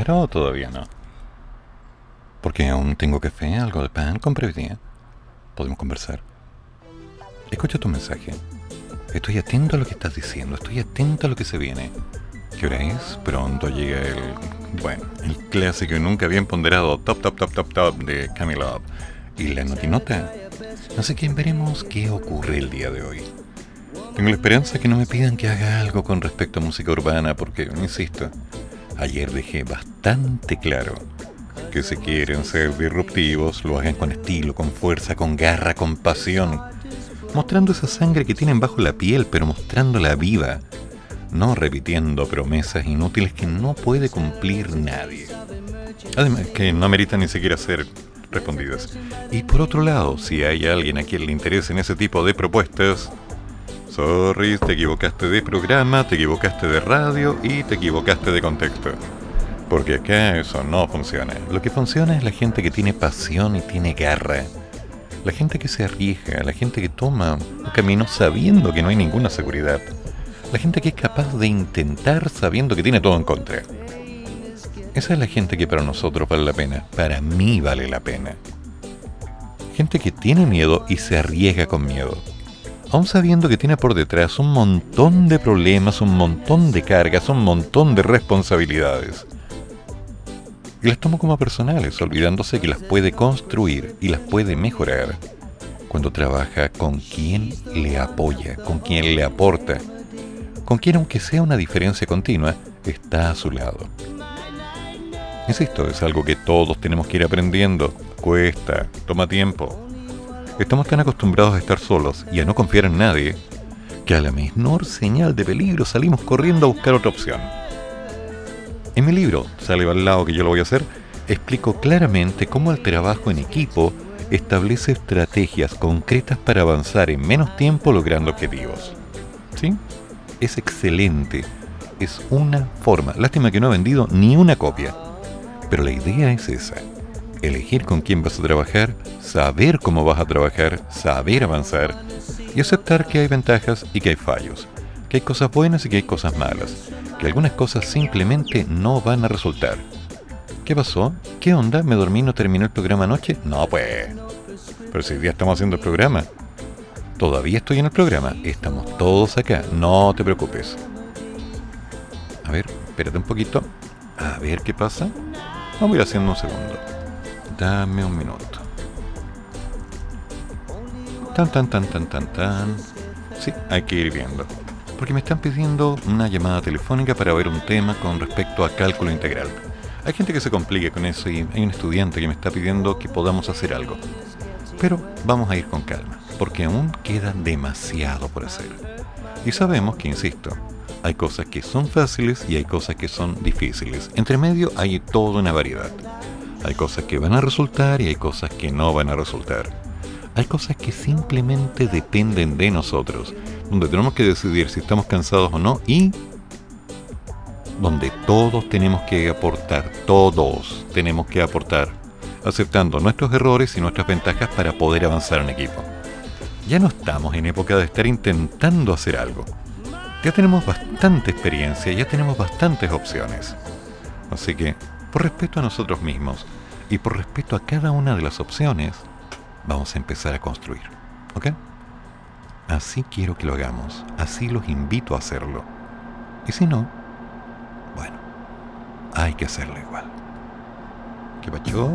S1: Todavía no? Porque aún tengo café, algo de pan, compré hoy día. Podemos conversar. Escucha tu mensaje. Estoy atento a lo que estás diciendo, estoy atento a lo que se viene. ¿Qué hora es? Pronto llega el. Bueno, el clásico y nunca bien ponderado Top Top Top Top Top de Camille Love. Y la notinota. Así que veremos qué ocurre el día de hoy. Tengo la esperanza que no me pidan que haga algo con respecto a música urbana, porque, insisto, ayer dejé bastante claro que si quieren ser disruptivos, lo hagan con estilo, con fuerza, con garra, con pasión, mostrando esa sangre que tienen bajo la piel, pero mostrándola viva, no repitiendo promesas inútiles que no puede cumplir nadie. Además, que no ameritan ni siquiera ser respondidas. Y por otro lado, si hay alguien a quien le interesen ese tipo de propuestas, sorry, te equivocaste de programa, te equivocaste de radio y te equivocaste de contexto. Porque acá eso no funciona. Lo que funciona es la gente que tiene pasión y tiene garra. La gente que se arriesga, la gente que toma un camino sabiendo que no hay ninguna seguridad. La gente que es capaz de intentar sabiendo que tiene todo en contra. Esa es la gente que para nosotros vale la pena. Para mí vale la pena. Gente que tiene miedo y se arriesga con miedo. Aún sabiendo que tiene por detrás un montón de problemas, un montón de cargas, un montón de responsabilidades y las tomo como personales, olvidándose que las puede construir y las puede mejorar cuando trabaja con quien le apoya, con quien le aporta, con quien aunque sea una diferencia continua, está a su lado. Insisto, es algo que todos tenemos que ir aprendiendo, cuesta, toma tiempo. Estamos tan acostumbrados a estar solos y a no confiar en nadie, que a la menor señal de peligro salimos corriendo a buscar otra opción. En mi libro, Sale al lado que yo lo voy a hacer, explico claramente cómo el trabajo en equipo establece estrategias concretas para avanzar en menos tiempo logrando objetivos. ¿Sí? Es excelente. Es una forma. Lástima que no he vendido ni una copia. Pero la idea es esa. Elegir con quién vas a trabajar, saber cómo vas a trabajar, saber avanzar y aceptar que hay ventajas y que hay fallos, que hay cosas buenas y que hay cosas malas, que algunas cosas simplemente no van a resultar. ¿Qué pasó? ¿Qué onda? ¿Me dormí y no terminó el programa anoche? No, pues. Pero si día estamos haciendo el programa. Todavía estoy en el programa. Estamos todos acá. No te preocupes. A ver, espérate un poquito. A ver qué pasa. Vamos a ir haciendo un segundo. Dame un minuto. Tan, tan, tan, tan, tan, tan. Sí, hay que ir viendo porque me están pidiendo una llamada telefónica para ver un tema con respecto a cálculo integral. Hay gente que se complique con eso y hay un estudiante que me está pidiendo que podamos hacer algo. Pero vamos a ir con calma, porque aún queda demasiado por hacer. Y sabemos que, insisto, hay cosas que son fáciles y hay cosas que son difíciles. Entre medio hay toda una variedad. Hay cosas que van a resultar y hay cosas que no van a resultar. Hay cosas que simplemente dependen de nosotros donde tenemos que decidir si estamos cansados o no y donde todos tenemos que aportar, todos tenemos que aportar, aceptando nuestros errores y nuestras ventajas para poder avanzar en equipo. Ya no estamos en época de estar intentando hacer algo. Ya tenemos bastante experiencia, ya tenemos bastantes opciones. Así que, por respeto a nosotros mismos y por respeto a cada una de las opciones, vamos a empezar a construir. ¿Ok? Así quiero que lo hagamos, así los invito a hacerlo. Y si no, bueno, hay que hacerlo igual. ¿Qué pacho?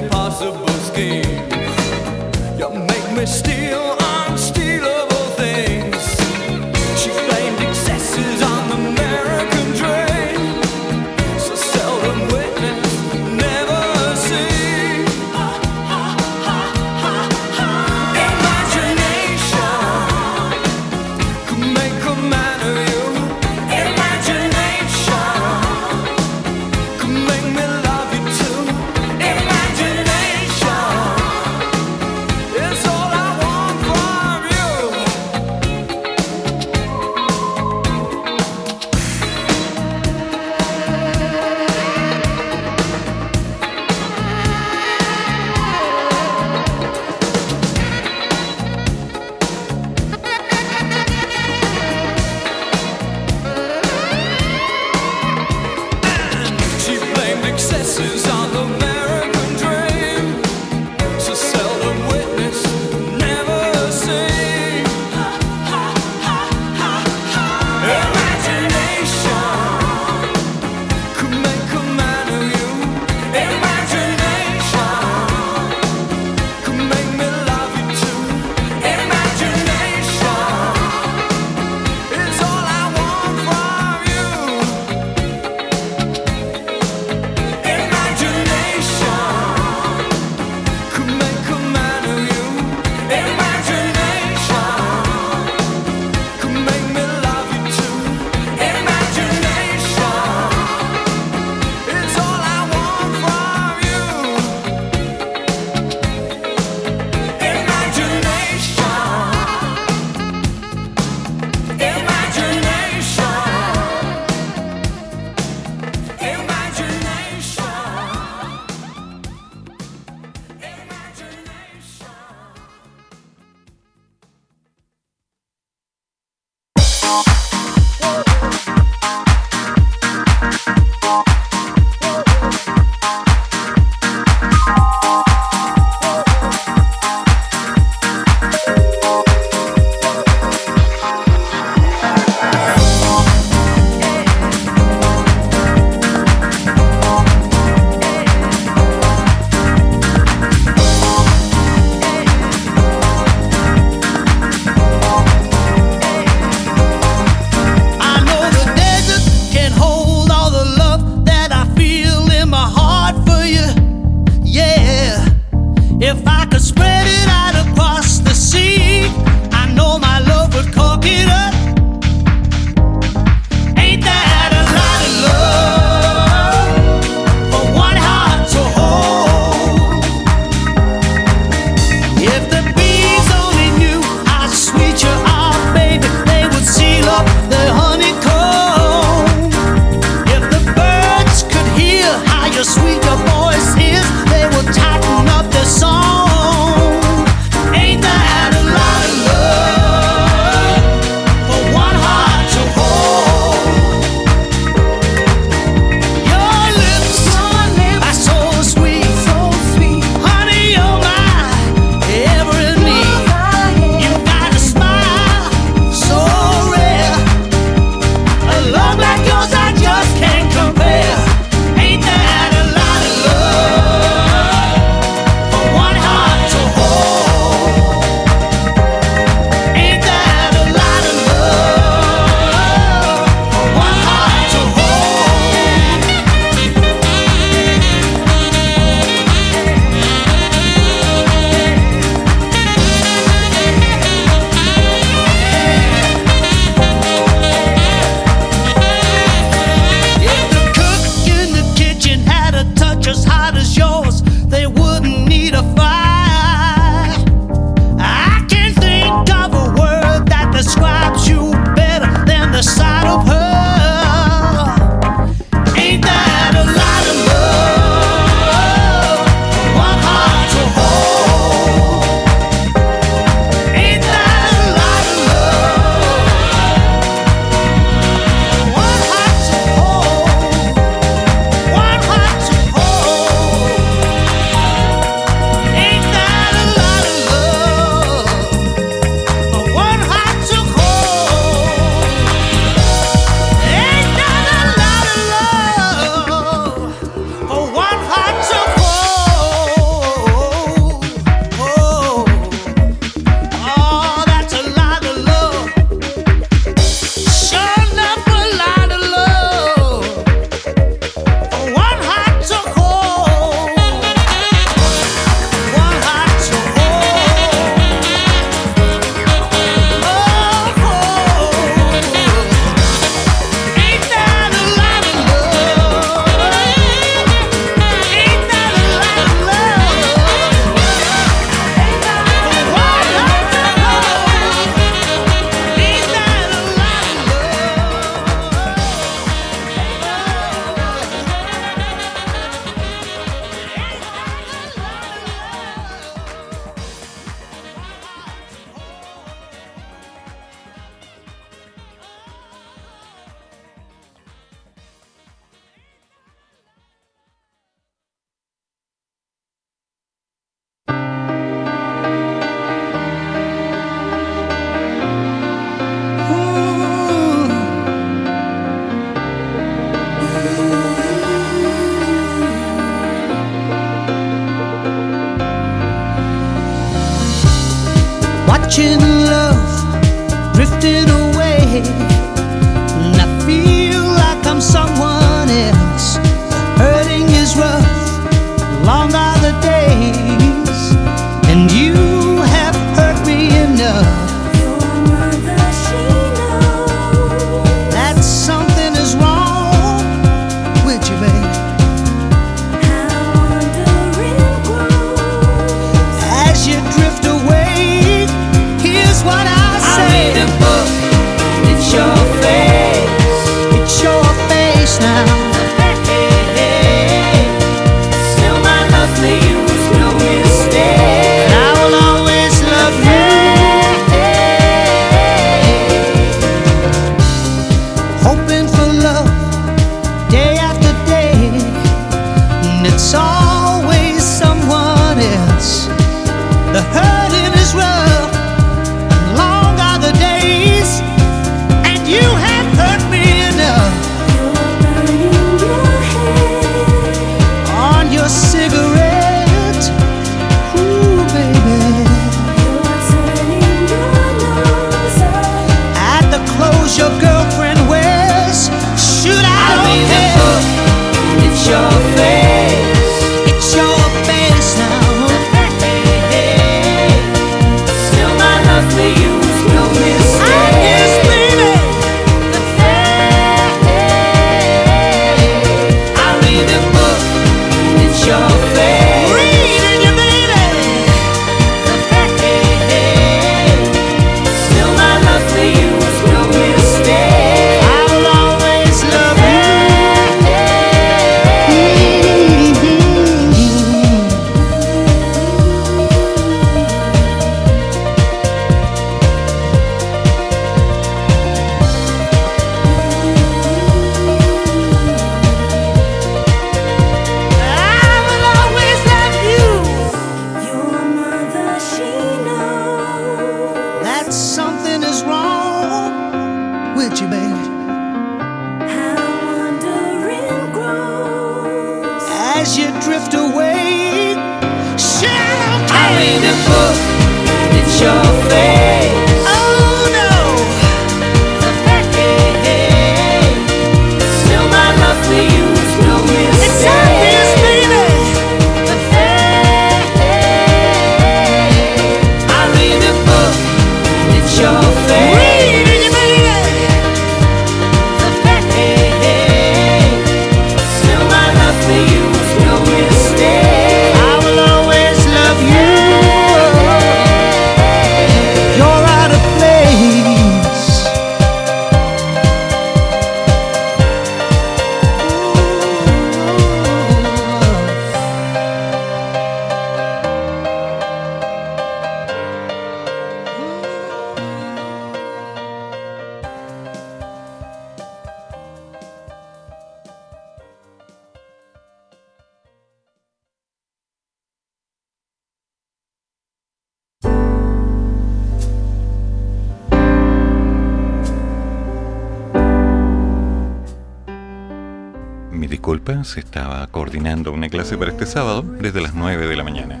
S1: Una clase para este sábado desde las 9 de la mañana.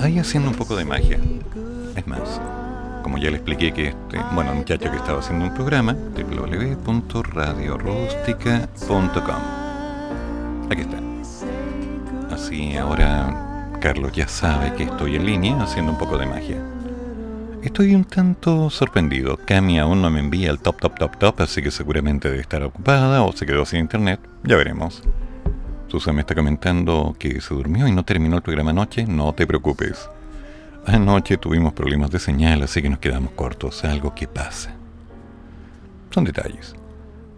S1: Ahí haciendo un poco de magia. Es más, como ya le expliqué que este, bueno, muchacho que estaba haciendo un programa, www.radiorústica.com. Aquí está. Así ahora Carlos ya sabe que estoy en línea haciendo un poco de magia. Estoy un tanto sorprendido. Cami aún no me envía el top, top, top, top, así que seguramente debe estar ocupada o se quedó sin internet. Ya veremos. Susan me está comentando que se durmió y no terminó el programa anoche. No te preocupes. Anoche tuvimos problemas de señal, así que nos quedamos cortos. Algo que pasa. Son detalles.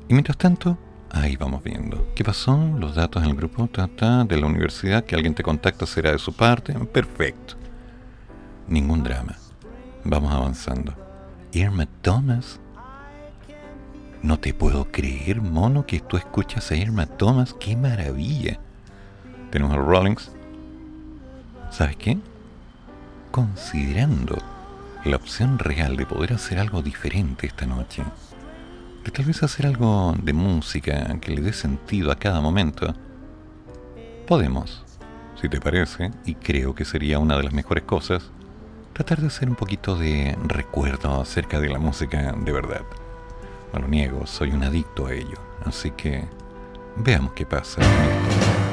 S1: Y mientras tanto, ahí vamos viendo. ¿Qué pasó? Los datos en el grupo ta, de la universidad, que alguien te contacta será de su parte. Perfecto. Ningún drama. Vamos avanzando. Irma Thomas. No te puedo creer, mono, que tú escuchas a Irma Thomas. ¡Qué maravilla! Tenemos a Rollins. ¿Sabes qué? Considerando la opción real de poder hacer algo diferente esta noche, de tal vez hacer algo de música que le dé sentido a cada momento, podemos, si te parece, y creo que sería una de las mejores cosas,
S9: tratar de hacer un poquito de recuerdo acerca de la música de verdad. No lo niego, soy un adicto a ello, así que veamos qué pasa. ¿Han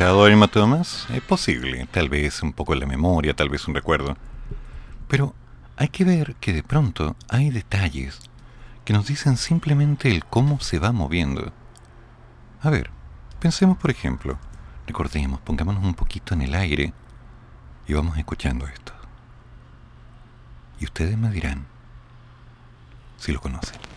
S9: escuchado a? Es posible, tal vez un poco en la memoria, tal vez un recuerdo. Pero hay que ver que de pronto hay detalles que nos dicen simplemente el cómo se va moviendo. A ver, pensemos por ejemplo, recordemos, pongámonos un poquito en el aire y vamos escuchando esto. Y ustedes me dirán si lo conocen.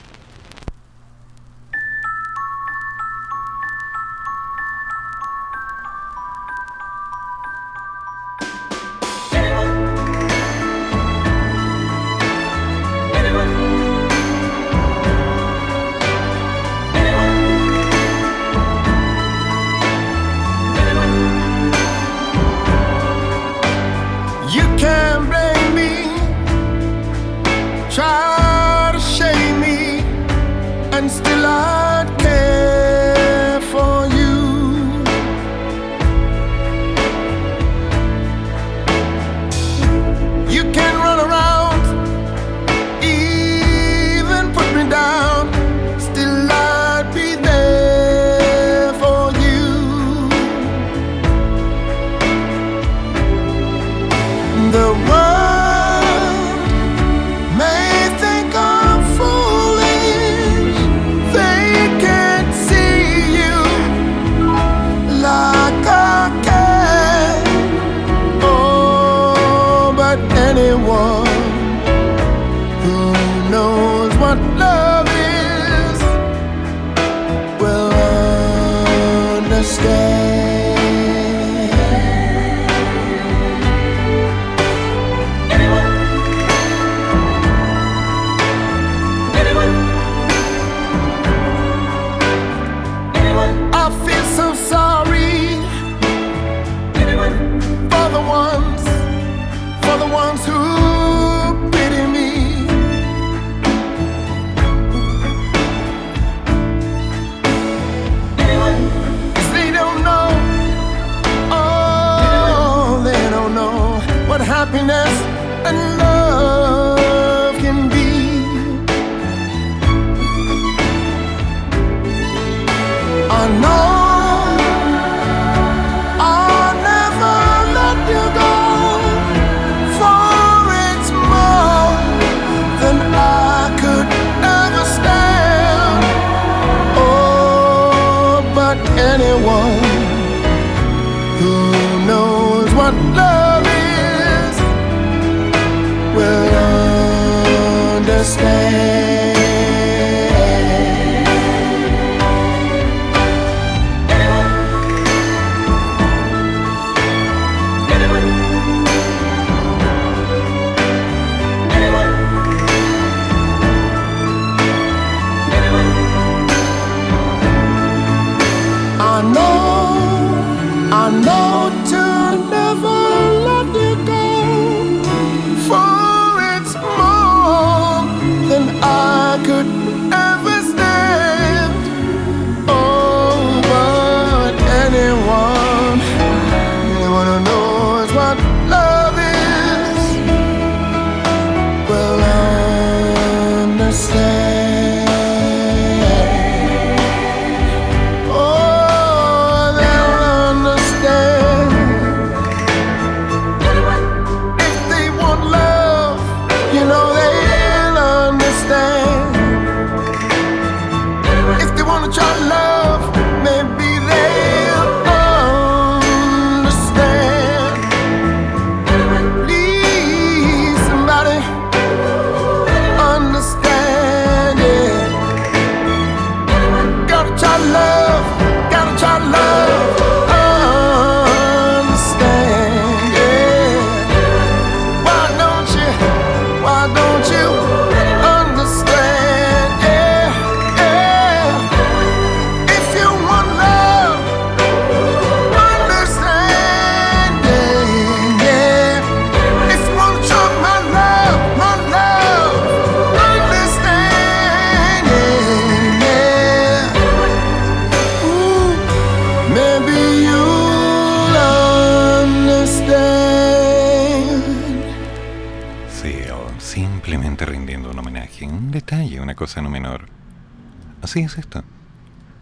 S1: esto?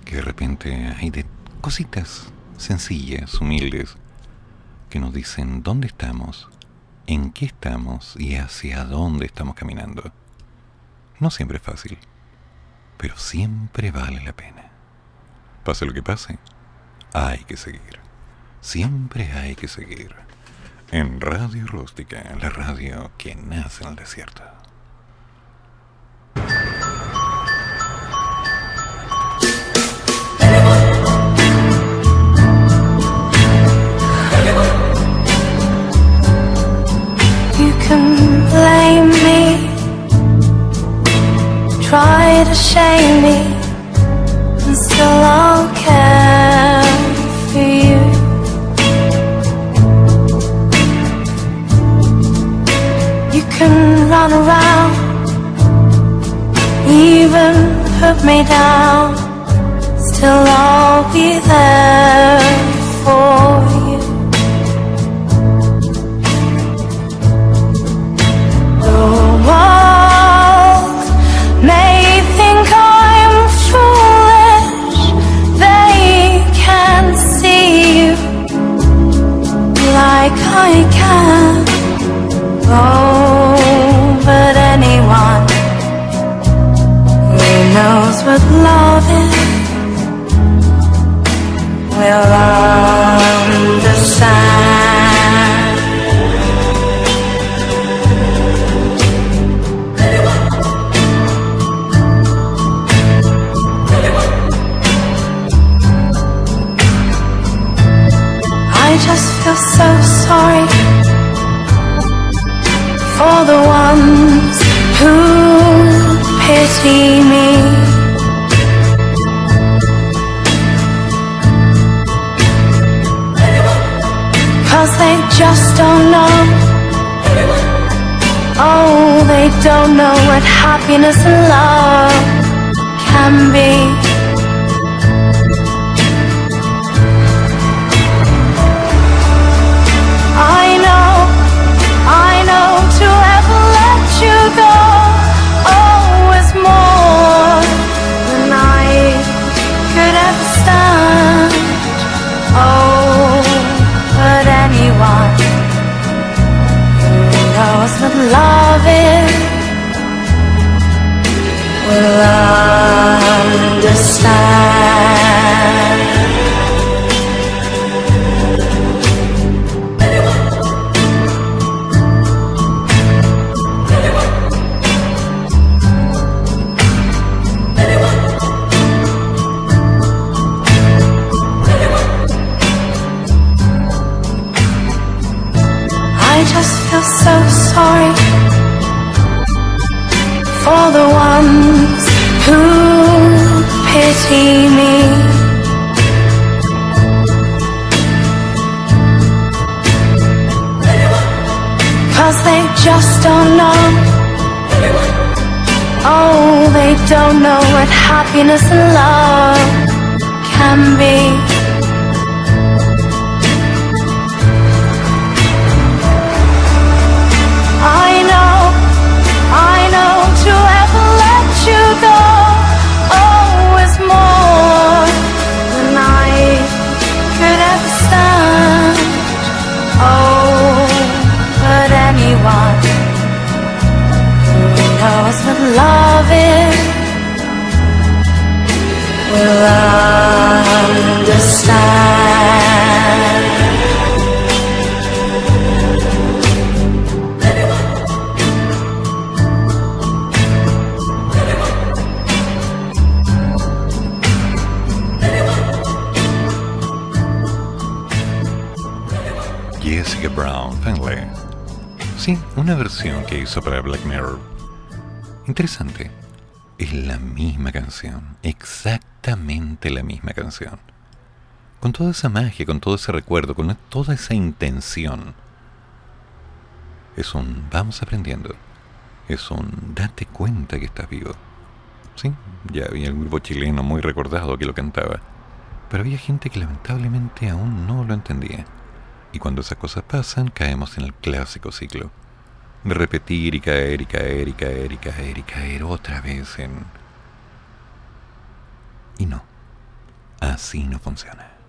S1: Que de repente hay de cositas sencillas, humildes, que nos dicen dónde estamos, en qué estamos y hacia dónde estamos caminando. No siempre es fácil, pero siempre vale la pena. Pase lo que pase, hay que seguir. Siempre hay que seguir. En Radio Rústica, la radio que nace en el desierto.
S10: to shame me.
S1: interesante. Es la misma canción, exactamente la misma canción. Con toda esa magia, con todo ese recuerdo, con toda esa intención. Es un vamos aprendiendo. Es un date cuenta que estás vivo. Sí, ya había el grupo chileno muy recordado que lo cantaba. Pero había gente que lamentablemente aún no lo entendía. Y cuando esas cosas pasan, caemos en el clásico ciclo repetir y caer y caer y caer y caer y caer otra vez en... Y no, así no funciona.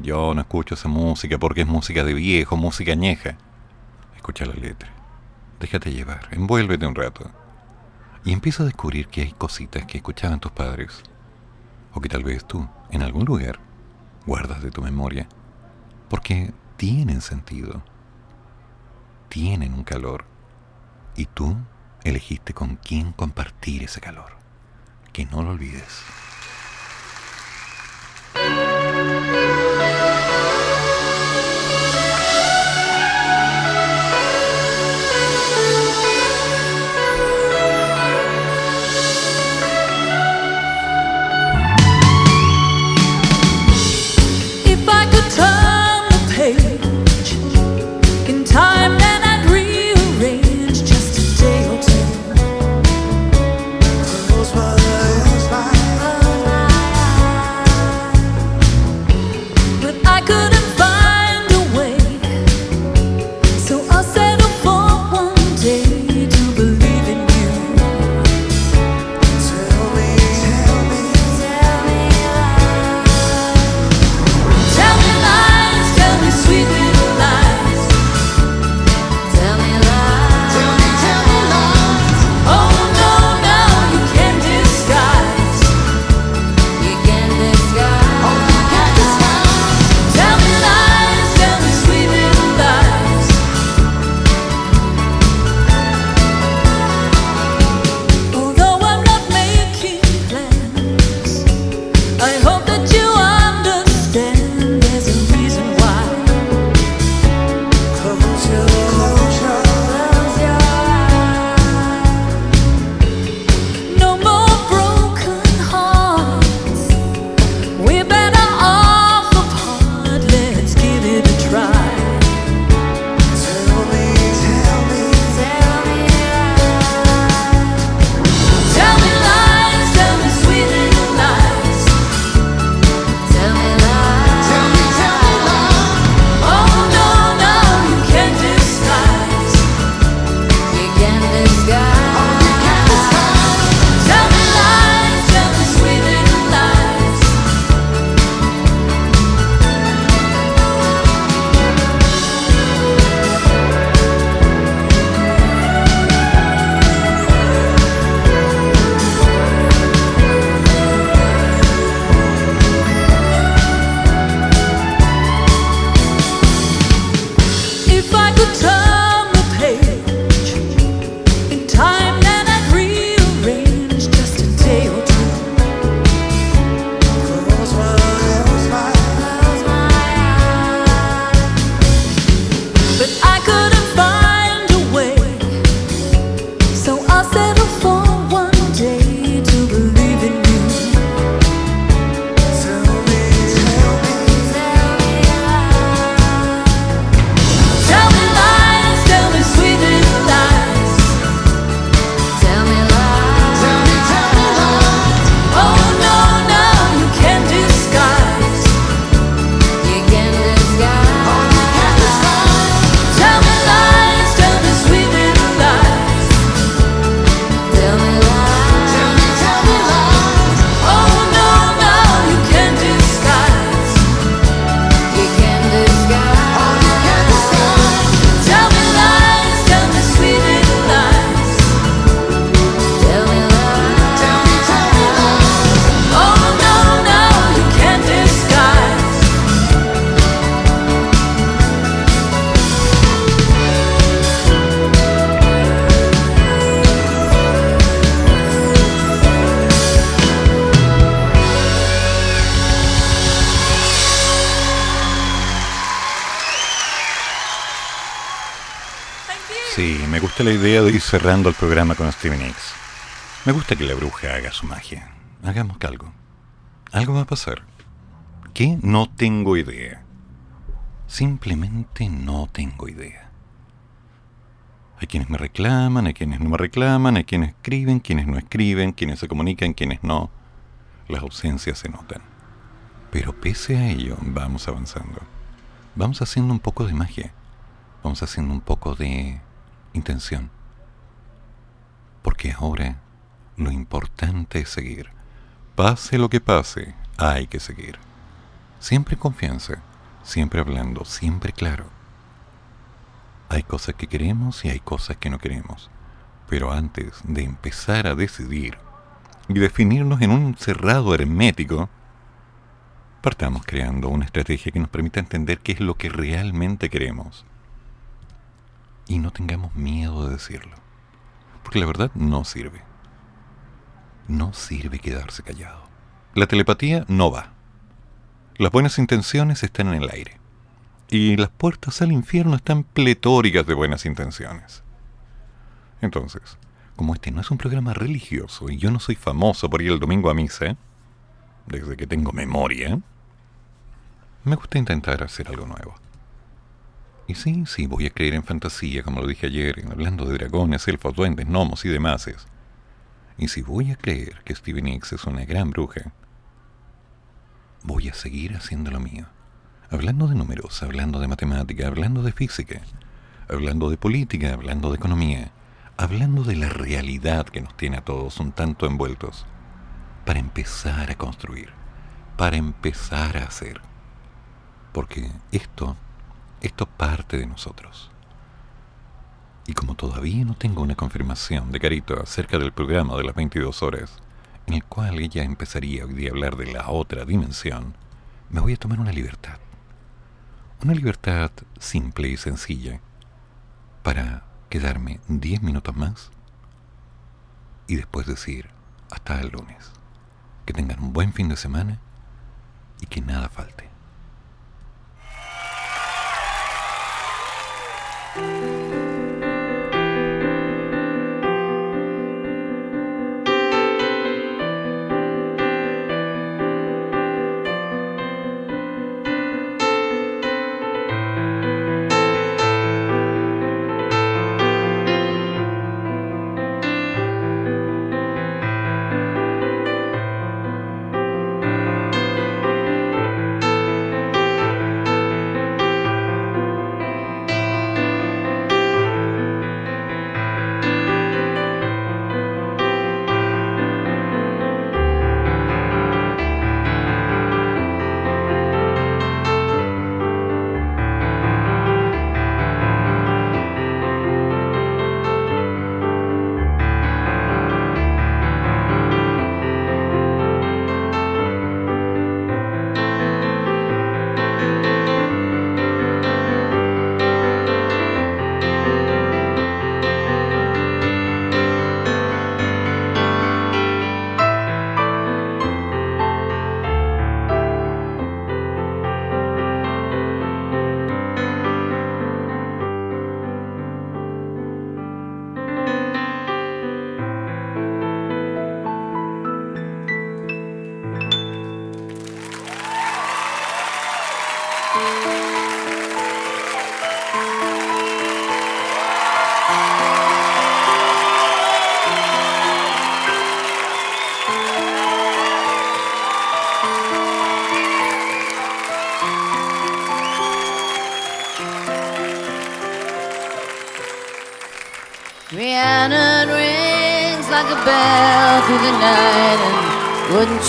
S11: yo no escucho esa música porque es música de viejo, música añeja. Escucha la letra, déjate llevar, envuélvete un rato. Y empieza a descubrir que hay cositas que escuchaban tus padres, o que tal vez tú, en algún lugar, guardas de tu memoria, porque tienen sentido, tienen un calor, y tú elegiste con quién compartir ese calor. Que no lo olvides. ir cerrando el programa con Steven X. Me gusta que la bruja haga su magia. Hagamos que algo. Algo va a pasar. ¿Qué? No tengo idea. Simplemente no tengo idea. Hay quienes me reclaman, hay quienes no me reclaman, hay quienes escriben, quienes no escriben, quienes se comunican, quienes no. Las ausencias se notan. Pero pese a ello, vamos avanzando. Vamos haciendo un poco de magia. Vamos haciendo un poco de intención.
S1: Porque ahora lo importante es seguir. Pase lo que pase, hay que seguir. Siempre confianza, siempre hablando, siempre claro. Hay cosas que queremos y hay cosas que no queremos. Pero antes de empezar a decidir y definirnos en un cerrado hermético, partamos creando una estrategia que nos permita entender qué es lo que realmente queremos. Y no tengamos miedo de decirlo. Porque la verdad no sirve. No sirve quedarse callado. La telepatía no va. Las buenas intenciones están en el aire. Y las puertas al infierno están pletóricas de buenas intenciones. Entonces, como este no es un programa religioso y yo no soy famoso por ir el domingo a misa, desde que tengo memoria, me gusta intentar hacer algo nuevo. Y sí, sí, voy a creer en fantasía, como lo dije ayer, hablando de dragones, elfos, duendes, gnomos y demás. Y si voy a creer que Stevie Nicks es una gran bruja, voy a seguir haciendo lo mío. Hablando de números, hablando de matemática, hablando de física, hablando de política, hablando de economía, hablando de la realidad que nos tiene a todos un tanto envueltos, para empezar a construir, para empezar a hacer. Porque esto, esto parte de nosotros. Y como todavía no tengo una confirmación de Carito acerca del programa de las 22 horas, en el cual ella empezaría hoy día a hablar de la otra dimensión, me voy a tomar una libertad. Una libertad simple y sencilla para quedarme 10 minutos más y después decir hasta el lunes. Que tengan un buen fin de semana y que nada falte.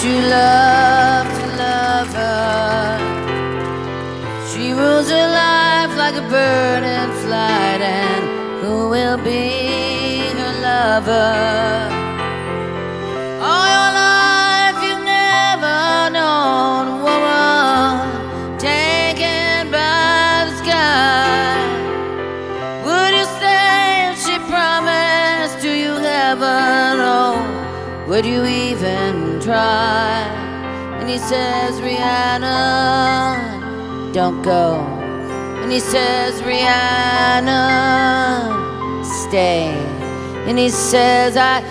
S11: And wouldn't says, Rihanna, stay. And he says, I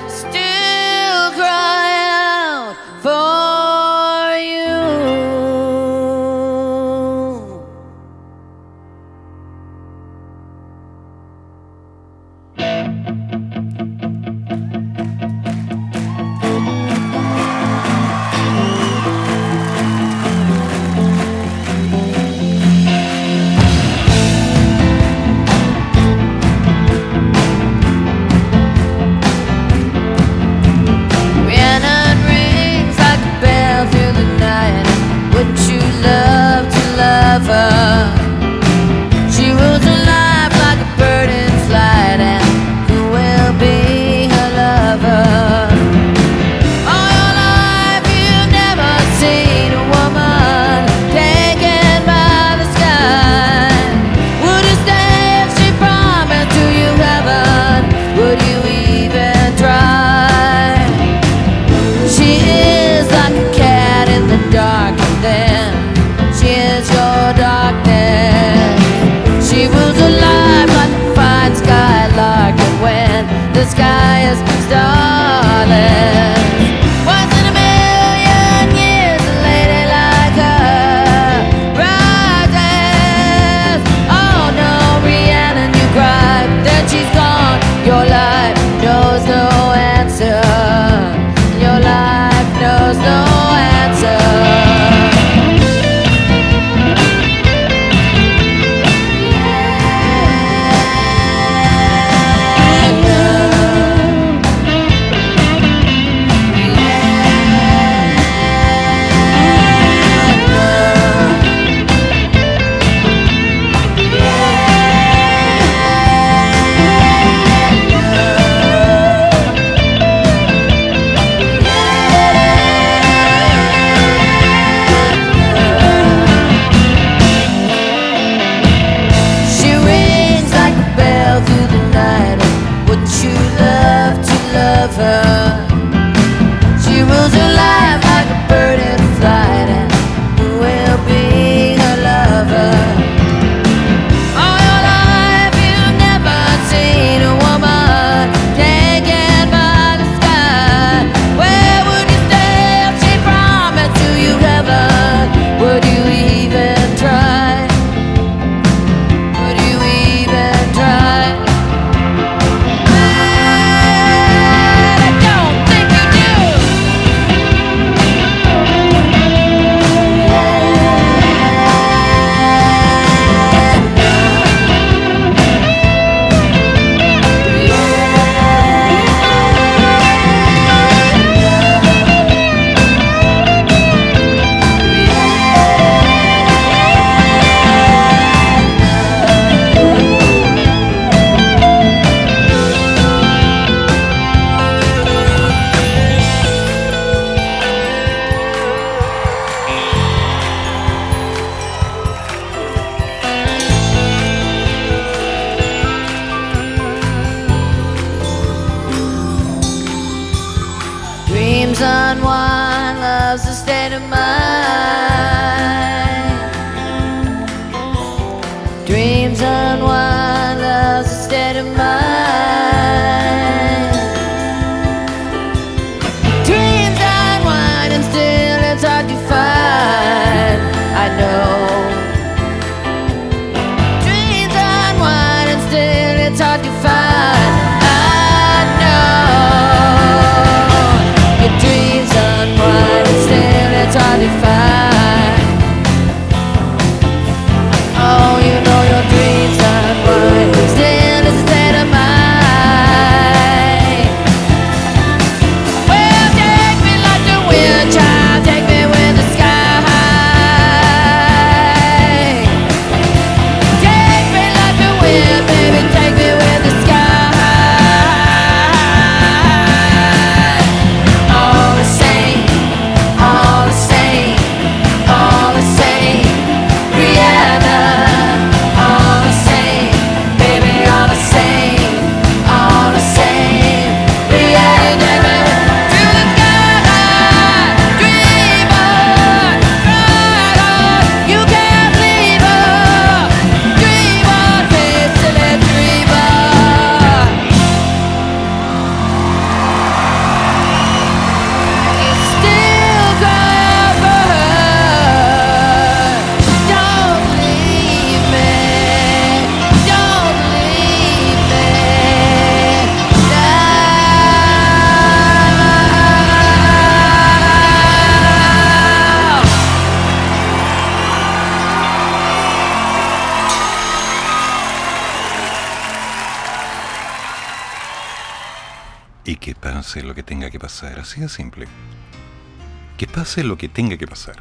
S1: pase lo que tenga que pasar.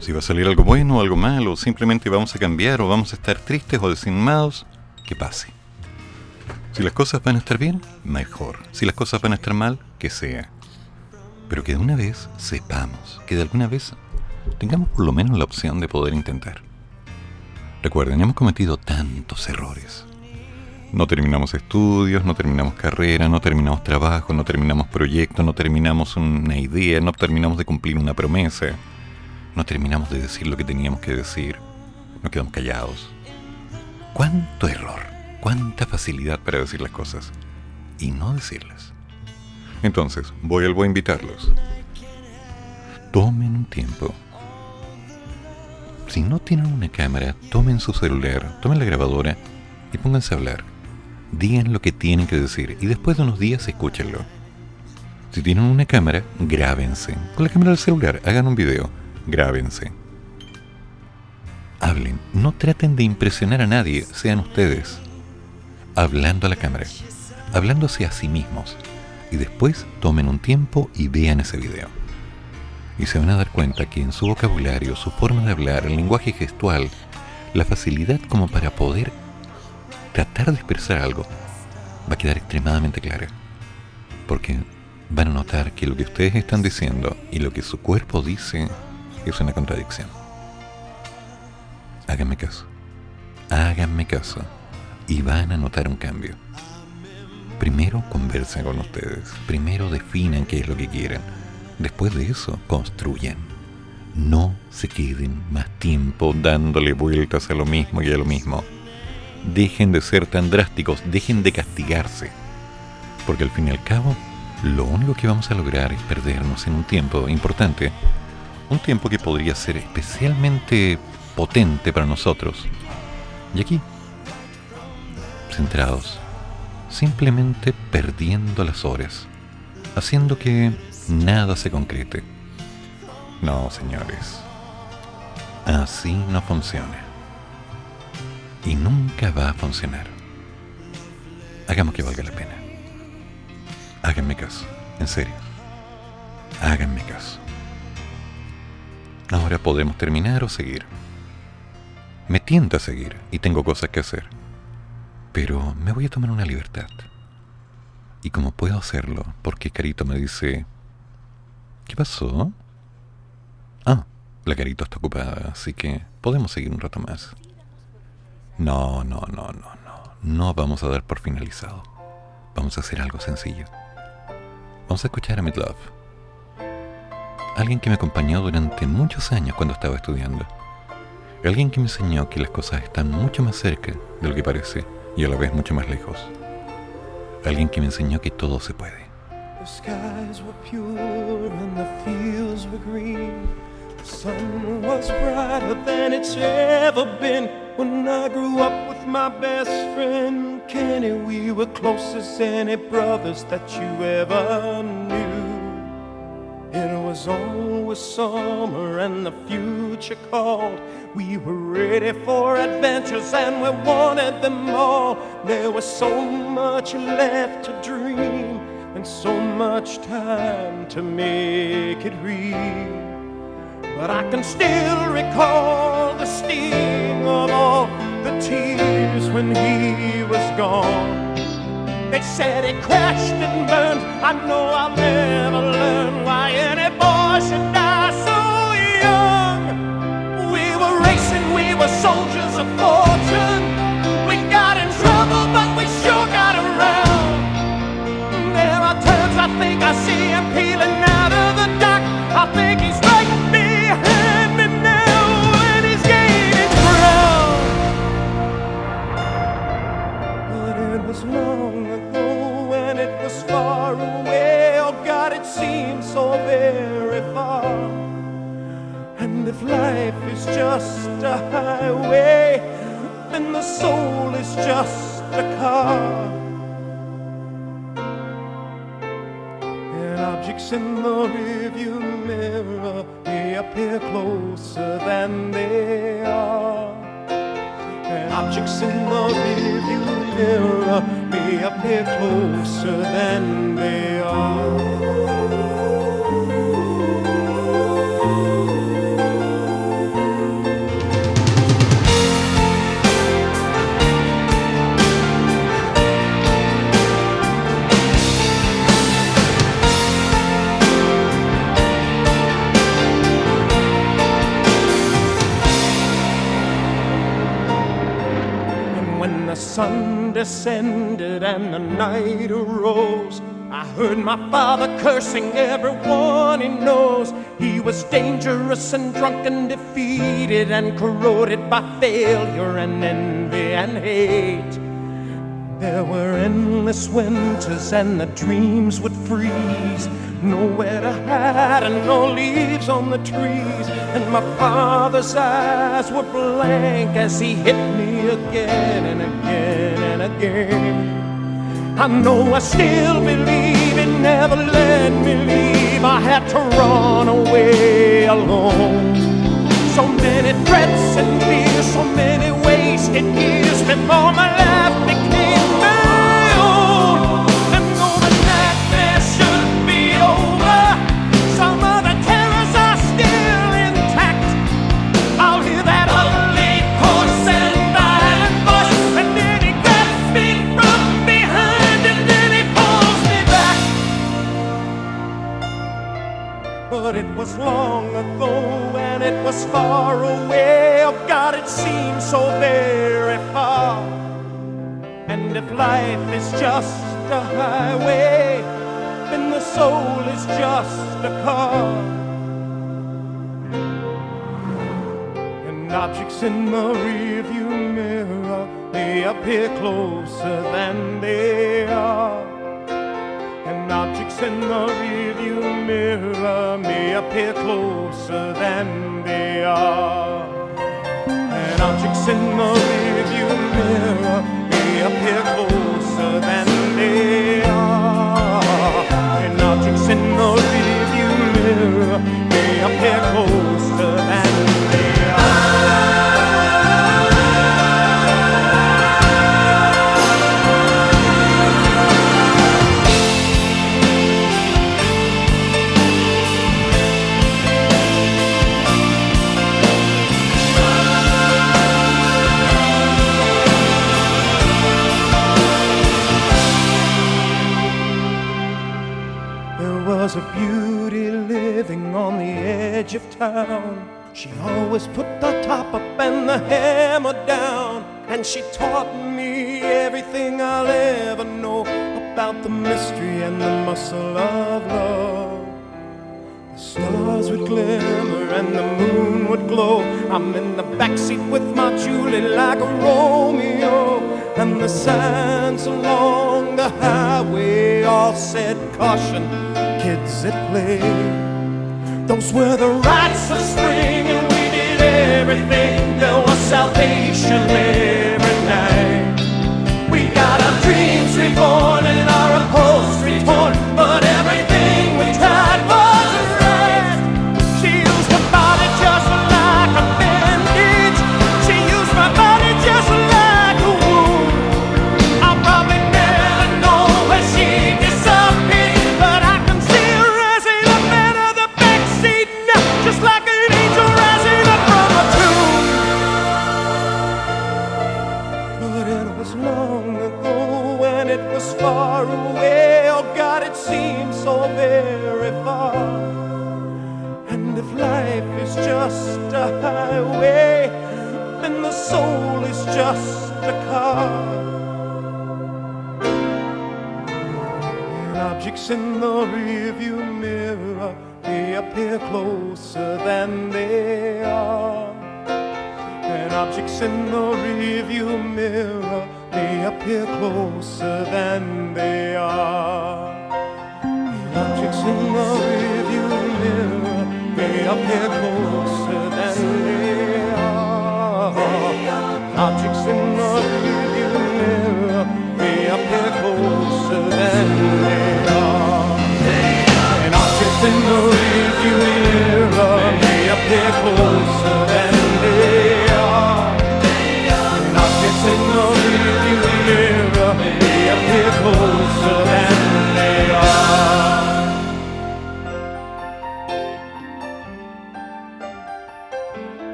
S1: Si va a salir algo bueno o algo malo, simplemente vamos a cambiar o vamos a estar tristes o desanimados, que pase. Si las cosas van a estar bien, mejor. Si las cosas van a estar mal, que sea. Pero que de una vez sepamos, que de alguna vez tengamos por lo menos la opción de poder intentar. Recuerden, hemos cometido errores. No terminamos estudios, no terminamos carrera, no terminamos trabajo, no terminamos proyectos, no terminamos una idea, no terminamos de cumplir una promesa, no terminamos de decir lo que teníamos que decir, nos quedamos callados. ¿Cuánto error? ¿Cuánta facilidad para decir las cosas? y no decirles. Entonces, voy a invitarlos. Tomen un tiempo. Si no tienen una cámara, tomen su celular, tomen la grabadora y pónganse a hablar. Digan lo que tienen que decir y después de unos días escúchenlo. Si tienen una cámara, grábense. Con la cámara del celular, hagan un video. Grábense. Hablen. No traten de impresionar a nadie, sean ustedes. Hablando a la cámara. Hablándose a sí mismos. Y después tomen un tiempo y vean ese video. Y se van a dar cuenta que en su vocabulario, su forma de hablar, el lenguaje gestual, la facilidad como para poder tratar de expresar algo, va a quedar extremadamente clara. Porque van a notar que lo que ustedes están diciendo y lo que su cuerpo dice es una contradicción. Háganme caso. Háganme caso. Y van a notar un cambio. Primero conversen con ustedes. Primero definan qué es lo que quieren. Después de eso, construyan. No se queden más tiempo dándole vueltas a lo mismo y a lo mismo. Dejen de ser tan drásticos, dejen de castigarse. Porque al fin y al cabo, lo único que vamos a lograr es perdernos en un tiempo importante. Un tiempo que podría ser especialmente potente para nosotros. Y aquí, centrados, simplemente perdiendo las horas, haciendo que nada se concrete. No, señores, así no funciona. Y nunca va a funcionar. Hagamos que valga la pena. Háganme caso, en serio. Háganme caso. Ahora podemos terminar o seguir. Me tienta a seguir y tengo cosas que hacer. Pero me voy a tomar una libertad. Y como puedo hacerlo, porque Carito me dice... ¿Qué pasó? Ah, la Carito está ocupada, así que podemos seguir un rato más. No, no, no, no, no. No vamos a dar por finalizado. Vamos a hacer algo sencillo. Vamos a escuchar a Midlove. Alguien que me acompañó durante muchos años cuando estaba estudiando. Alguien que me enseñó que las cosas están mucho más cerca de lo que parece y a la vez mucho más lejos. Alguien que me enseñó que todo se puede.
S12: The skies were pure and the fields were green. The sun was brighter than it's ever been. When I grew up with my best friend Kenny, we were close as any brothers that you ever knew. It was always summer and the future called. We were ready for adventures and we wanted them all. There was so much left to dream and so much time to make it real. But I can still recall the sting of all the tears when he was gone. They said it crashed and burned. I know I'll never learn why any boy should die just a highway, and the soul is just a car. And objects in the rearview mirror may appear closer than they are. And objects in the rearview mirror may appear closer than they are. sun descended and the night arose, I heard my father cursing everyone he knows. He was dangerous and drunk and defeated and corroded by failure and envy and hate. There were endless winters and the dreams would freeze nowhere to hide, and no leaves on the trees. And my father's eyes were blank as he hit me again and again and again. I know I still believe it never let me leave. I had to run away alone. So many threats and fears, so many wasted years before my life.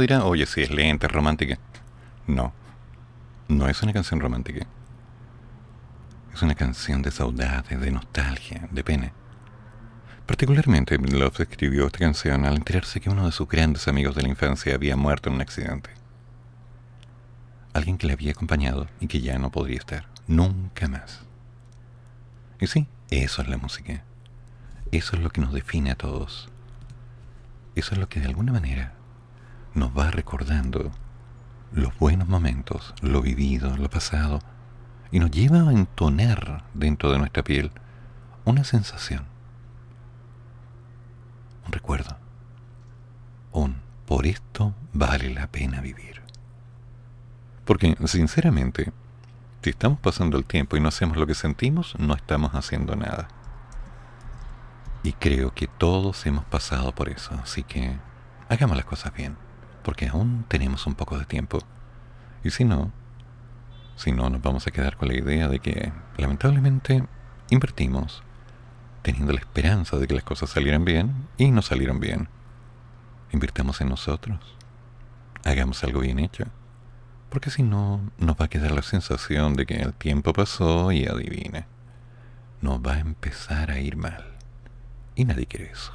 S1: dirá, oye, si es lenta, es romántica.
S12: No, no es una canción romántica. Es una canción de saudade, de nostalgia, de pena. Particularmente, Love escribió esta canción al enterarse que uno de sus grandes amigos de la infancia había muerto en un accidente. Alguien que le había acompañado y que ya no podría estar, nunca más. Y sí, eso es la música. Eso es lo que nos define a todos. Eso es lo que de alguna manera nos va recordando los buenos momentos, lo vivido, lo pasado, y nos lleva a entonar dentro de nuestra piel una sensación, un recuerdo, un por esto vale la pena vivir. Porque, sinceramente, si estamos pasando el tiempo y no hacemos lo que sentimos, no estamos haciendo nada. Y creo que todos hemos pasado por eso, así que hagamos las cosas bien, porque aún tenemos un poco de tiempo. Y si no, si no, nos vamos a quedar con la idea de que, lamentablemente, invertimos teniendo la esperanza de que las cosas salieran bien y no salieron bien. Invirtamos en nosotros. Hagamos algo bien hecho. Porque si no, nos va a quedar la sensación de que el tiempo pasó y adivine. Nos va a empezar a ir mal. Y nadie quiere eso.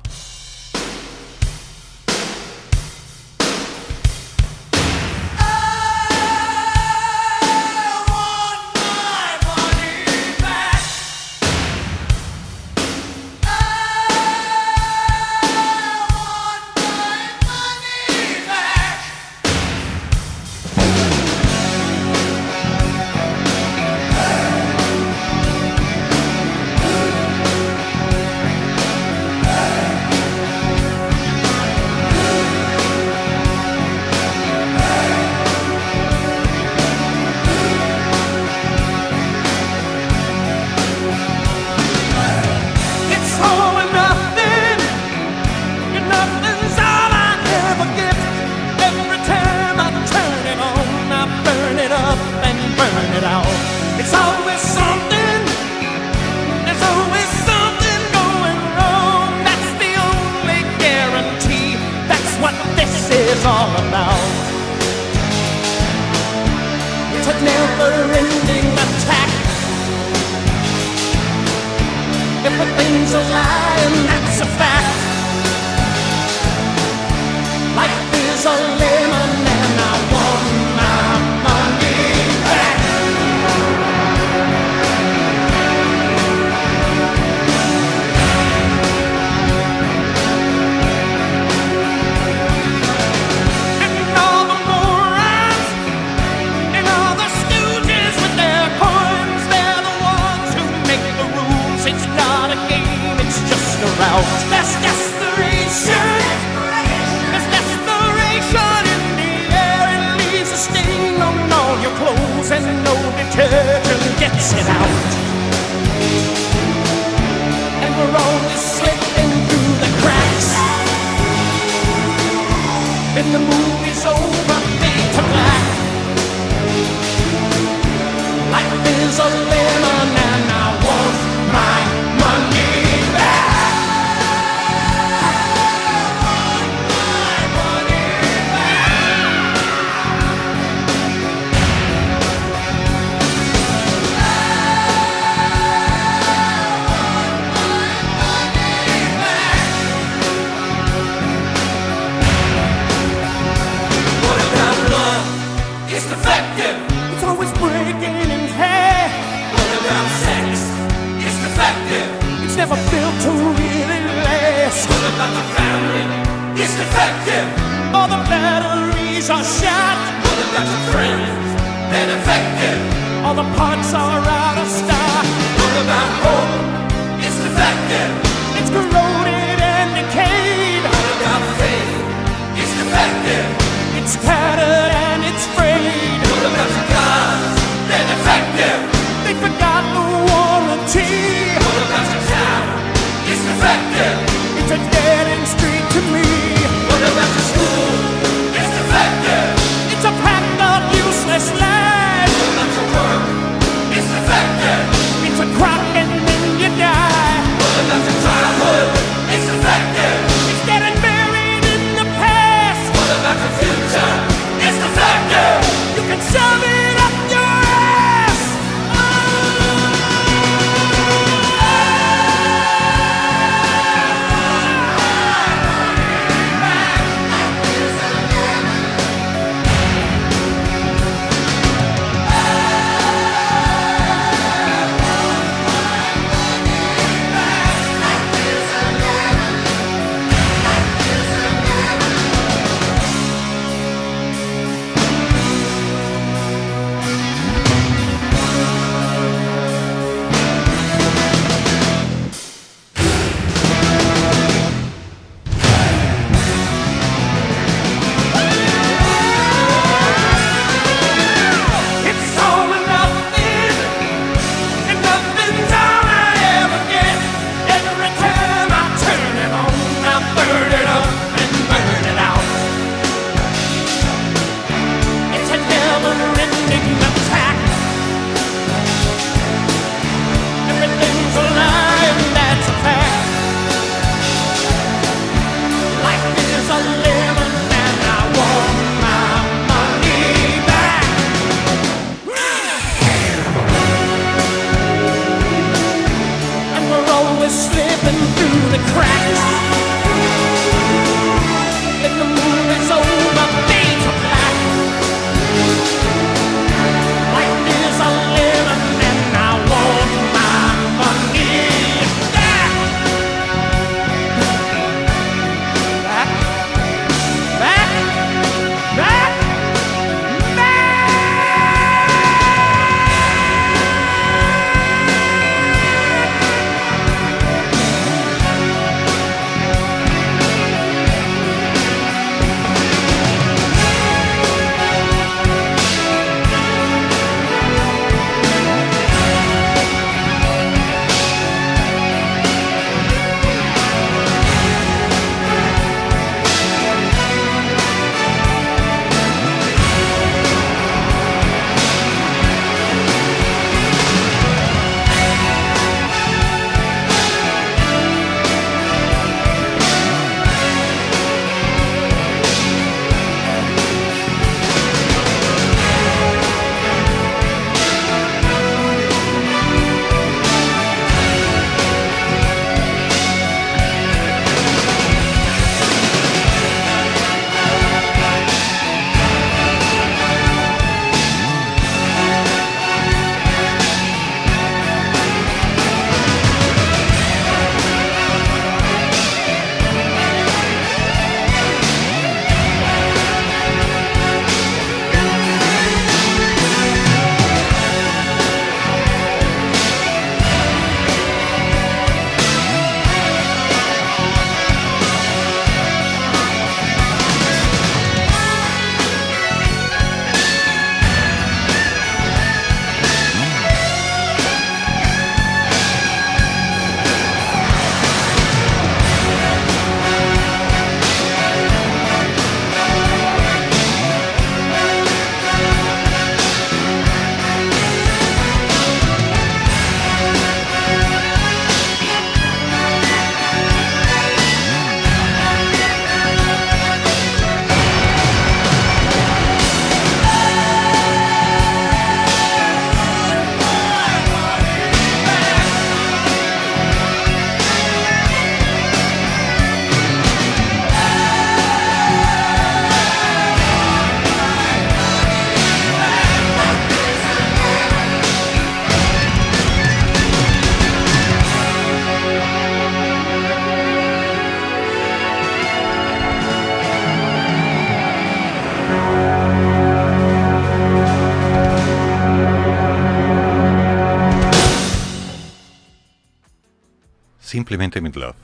S1: Simplemente Midlove.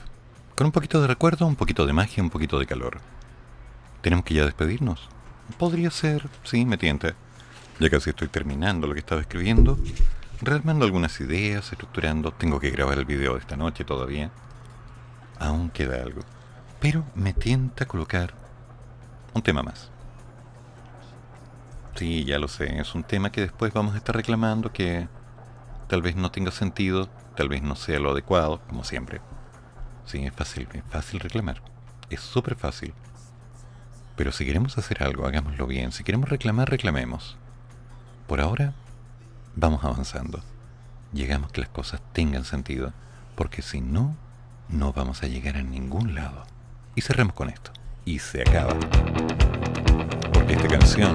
S1: Con un poquito de recuerdo, un poquito de magia, un poquito de calor. ¿Tenemos que ya despedirnos? Podría ser, sí, me tienta. Ya casi estoy terminando lo que estaba escribiendo, rearmando algunas ideas, estructurando. Tengo que grabar el video de esta noche todavía. Aún queda algo. Pero me tienta colocar un tema más. Sí, ya lo sé, es un tema que después vamos a estar reclamando que tal vez no tenga sentido, tal vez no sea lo adecuado, como siempre. Sí, es fácil, es fácil reclamar. Es súper fácil. Pero si queremos hacer algo, hagámoslo bien. Si queremos reclamar, reclamemos. Por ahora, vamos avanzando. Llegamos que las cosas tengan sentido, porque si no, no vamos a llegar a ningún lado. Y cerremos con esto. Y se acaba. Porque esta canción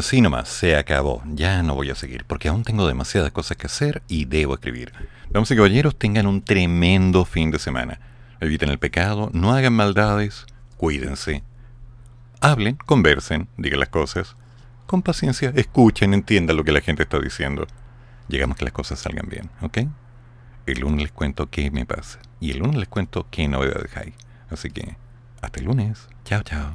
S1: así nomás, se acabó. Ya no voy a seguir, porque aún tengo demasiadas cosas que hacer y debo escribir. Vamos y caballeros, tengan un tremendo fin de semana. Eviten el pecado, no hagan maldades, cuídense. Hablen, conversen, digan las cosas. Con paciencia, escuchen, entiendan lo que la gente está diciendo. Llegamos que las cosas salgan bien, ¿ok? El lunes les cuento qué me pasa. Y el lunes les cuento qué novedades hay. Así que, hasta el lunes. Chao, chao.